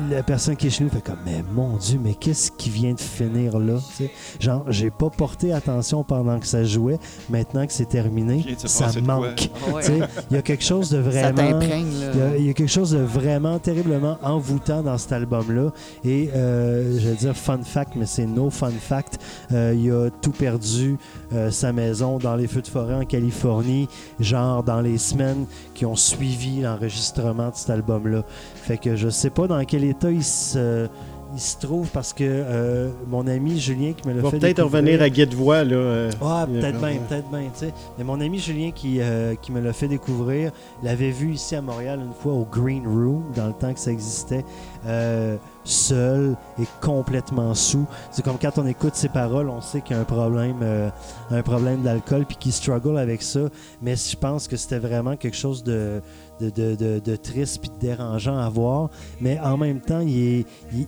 la personne qui est chez nous fait comme mais mon dieu mais qu'est-ce qui vient de finir là tu sais? genre j'ai pas porté attention pendant que ça jouait maintenant que c'est terminé ça manque Ah ouais. Tu sais, il y a quelque chose de vraiment il y, a, là. il y a quelque chose de vraiment terriblement envoûtant dans cet album-là. Et euh, je vais dire fun fact, mais c'est no fun fact. Euh, il a tout perdu euh, sa maison dans les feux de forêt en Californie, genre dans les semaines qui ont suivi l'enregistrement de cet album-là. Fait que je sais pas dans quel état il se, il se trouve parce que euh, mon ami Julien qui me l'a Il va fait peut-être revenir à Guide-Voix, là. euh, ah, peut-être bien, peut-être bien, tu sais. Mais mon ami Julien qui, euh, qui me l'a fait découvrir, l'avait vu ici à Montréal une fois au Green Room, dans le temps que ça existait, euh, seul et complètement sous. C'est comme quand on écoute ses paroles, on sait qu'il y a un problème, euh, un problème d'alcool, puis qu'il struggle avec ça. Mais je pense que c'était vraiment quelque chose de, de, de, de, triste puis de dérangeant à voir. Mais en même temps, il est,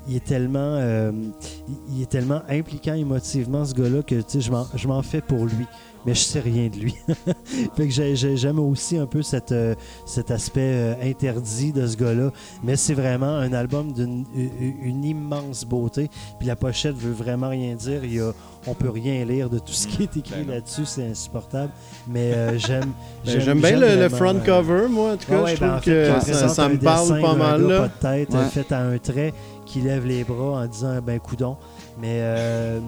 il, est tellement, euh, il, est tellement impliquant émotivement ce gars-là que je m'en fais pour lui. Mais je sais rien de lui. fait que j'ai- j'ai- j'aime aussi un peu euh, cet aspect euh, interdit de ce gars-là. Mais c'est vraiment un album d'une une- une immense beauté. Puis la pochette veut vraiment rien dire. Il y a, on peut rien lire de tout ce qui est écrit Ben là-dessus. C'est insupportable. Mais euh, j'aime. Ben, J'aime bien le, le front euh, cover, moi, en tout cas. Ouais, je ben, trouve en fait, que ça, ça me parle pas mal, gars là. Pas de tête, Ouais. euh, fait à un trait qui lève les bras en disant ben coudon. Mais, euh,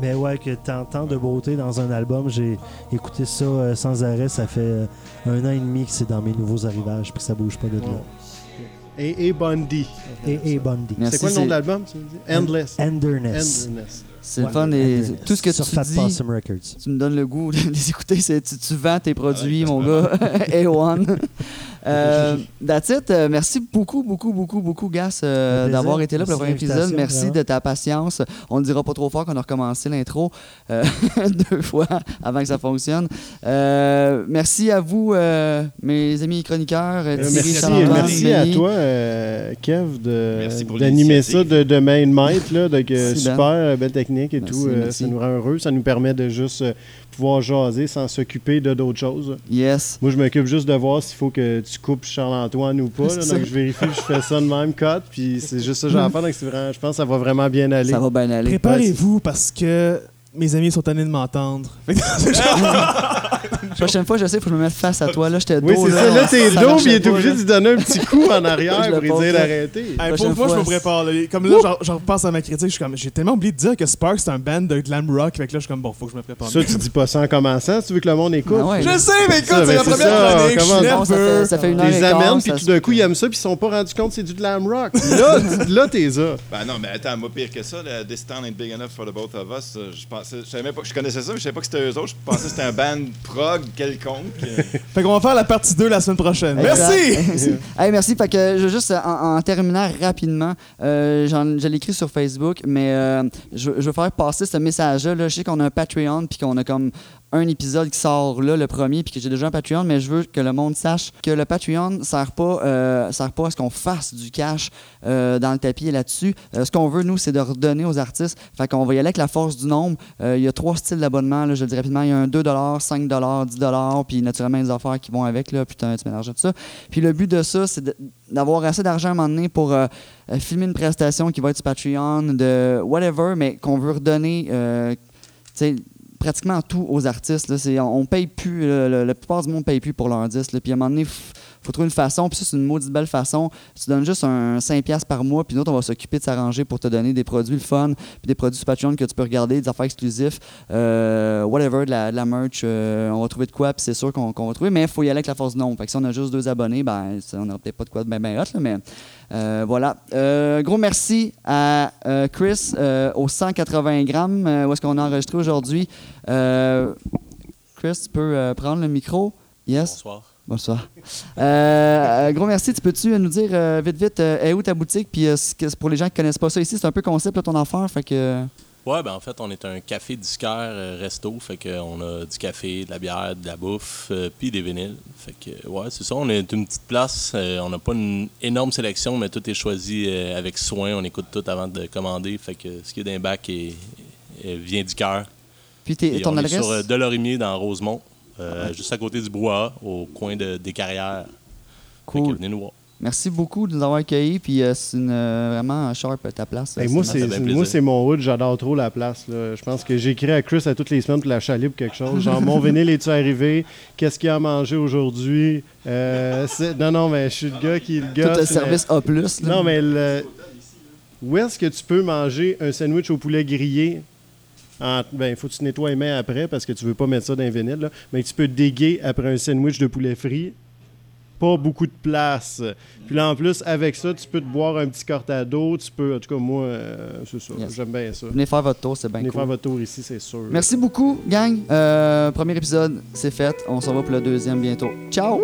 mais ouais, que tant, tant de beauté dans un album, j'ai écouté ça euh, sans arrêt. Ça fait euh, un an et demi que c'est dans mes nouveaux arrivages, puis ça bouge pas de là. Et, et Bundy. Et, et Bundy. Merci, C'est quoi le nom de l'album? Endless. Enderness. Enderness. C'est le Ouais, fun et tout ce que tu Fat dis, Possum Records. tu me donnes le goût de les écouter. C'est, tu, tu vends tes produits, Ah ouais, mon gars. A1. Euh, that's it. Euh, merci beaucoup, beaucoup, beaucoup, beaucoup, Gas, euh, d'avoir été là pour le Merci premier de épisode. Merci vraiment. de ta patience. On ne dira pas trop fort qu'on a recommencé l'intro euh, deux fois avant que ça fonctionne. Euh, merci à vous, euh, mes amis chroniqueurs. Thierry, merci merci à toi, euh, Kev, d'animer ça de, de main de maître. Là, donc, euh, Ben. super, belle technique et Merci, tout. euh, merci. ça nous rend heureux. Ça nous permet de juste euh, pouvoir jaser sans s'occuper de d'autres choses. Yes. Moi, je m'occupe juste de voir s'il faut que tu coupes Charles-Antoine ou pas. là. Donc, je vérifie que je fais ça de même cut. Puis c'est juste ça que j'ai à faire. Donc, c'est vraiment, je pense que ça va vraiment bien aller. Ça va bien aller. Préparez-vous parce que mes amis sont tannés de m'entendre. Genre- Prochaine fois, je sais, il faut que je me mette face à toi. Là, j'étais Oui, dos, c'est ça. Là, t'es dos, puis il est obligé de lui donner un petit coup en Je arrière pour dire d'arrêter. Pour moi, je me prépare. là. Comme là, j'en- j'en repense à ma critique. Je suis comme, j'ai tellement oublié de dire que Spark, c'est un band de glam rock. Fait que là, je suis comme, bon, faut que je me prépare. Ça, tu dis pas ça en commençant. Si tu veux que le monde écoute. Ouais. Je sais, mais écoute, c'est ben, la première ça, chronique. Je suis ça, fait, nerveux. ça fait une heure les et quart, amènes, ça puis tout d'un coup, ils aiment ça, puis ils sont pas rendus compte que c'est du glam rock. Là, tu- là t'es ça. Ben non, mais attends, moi pire que ça, le This Town ain't big enough for the both of us. euh, Je pensais, je savais même pas, je connaissais ça, mais je savais pas que c'était eux autres. Je pensais que c'était un band prog quelconque. Fait qu'on va faire la partie 2 la semaine prochaine. Exact. Merci! merci. Hey, merci. Fait que je veux juste en, en terminant rapidement, euh, j'en- je l'ai écrit sur Facebook, mais euh, je, je veux faire passer ce message-là. là. Je sais qu'on a un Patreon puis qu'on a comme un épisode qui sort là, le premier, puis que j'ai déjà un Patreon, mais je veux que le monde sache que le Patreon sert pas, euh, sert pas à ce qu'on fasse du cash euh, dans le tapis là-dessus. Euh, ce qu'on veut, nous, c'est de redonner aux artistes. Fait qu'on va y aller avec la force du nombre. Il y a trois styles d'abonnement, je le dis rapidement. Il y a un 2 5 10 puis naturellement des affaires qui vont avec, là, putain, tu mélanges tout ça. Puis le but de ça, c'est d'avoir assez d'argent à un moment donné pour filmer une prestation qui va être sur Patreon, de whatever, mais qu'on veut redonner pratiquement tout aux artistes. Là. On, on paye plus, la plupart du monde paye plus pour leurs disques. là. Puis à un moment donné, faut trouver une façon. Puis c'est une maudite belle façon. Tu donnes juste un 5$ par mois, puis nous on va s'occuper de s'arranger pour te donner des produits le fun, puis des produits sur Patreon que tu peux regarder, des affaires exclusives, euh, whatever, de la, merch. euh, on va trouver de quoi, puis c'est sûr qu'on va trouver. Mais il faut y aller avec la force du nombre. Fait que si on a juste deux abonnés, ben, on n'aura peut-être pas de quoi de bien ben hot, mais euh, voilà. Gros merci à Chris euh, au 180 grammes, où est-ce qu'on a enregistré aujourd'hui? Chris, tu peux prendre le micro? Yes? Bonsoir. Bonsoir. Euh, euh, gros merci. Tu peux-tu nous dire euh, vite, vite, euh, est où ta boutique? Puis euh, pour les gens qui connaissent pas ça ici, c'est un peu concept, là, ton affaire. Fait que. Ouais, ben en fait, on est un café disquaire euh, resto. Fait qu'on a du café, de la bière, de la bouffe, euh, puis des vinyles. Fait que, ouais, c'est ça. On est une petite place. euh, on n'a pas une énorme sélection, mais tout est choisi euh, avec soin. On écoute tout avant de commander. Fait que ce qui est d'un bac est, est- vient du cœur. Puis ton on adresse? est sur euh, Delorimier dans Rosemont, euh, juste à côté du bois, au coin de, des carrières. Cool. venez nous voir. Merci beaucoup de nous avoir accueillis. Puis euh, c'est une, euh, vraiment sharp ta place. Hey, moi, c'est mon hood. J'adore trop la place. là. Je pense que j'écris à Chris à toutes les semaines pour la chalet pour quelque chose. Genre, mon vinyle, es-tu arrivé? Qu'est-ce qu'il y a à manger aujourd'hui? Euh, non, non, mais je suis le gars qui le Tout gosse, le mais- service A. là. Non, mais le- où est-ce que tu peux manger un sandwich au poulet grillé? il ben, faut que tu nettoies les mains après parce que tu veux pas mettre ça dans un vinyle, mais tu peux déguer après un sandwich de poulet frit. Pas beaucoup de place. Puis là, en plus, avec ça, tu peux te boire un petit cortado. Tu peux, en tout cas, moi, euh, c'est ça. J'aime bien ça. Venez faire votre tour, c'est bien Venez faire votre tour ici, c'est sûr. Merci beaucoup, gang. Euh, premier épisode, c'est fait. On s'en va pour le deuxième bientôt. Ciao!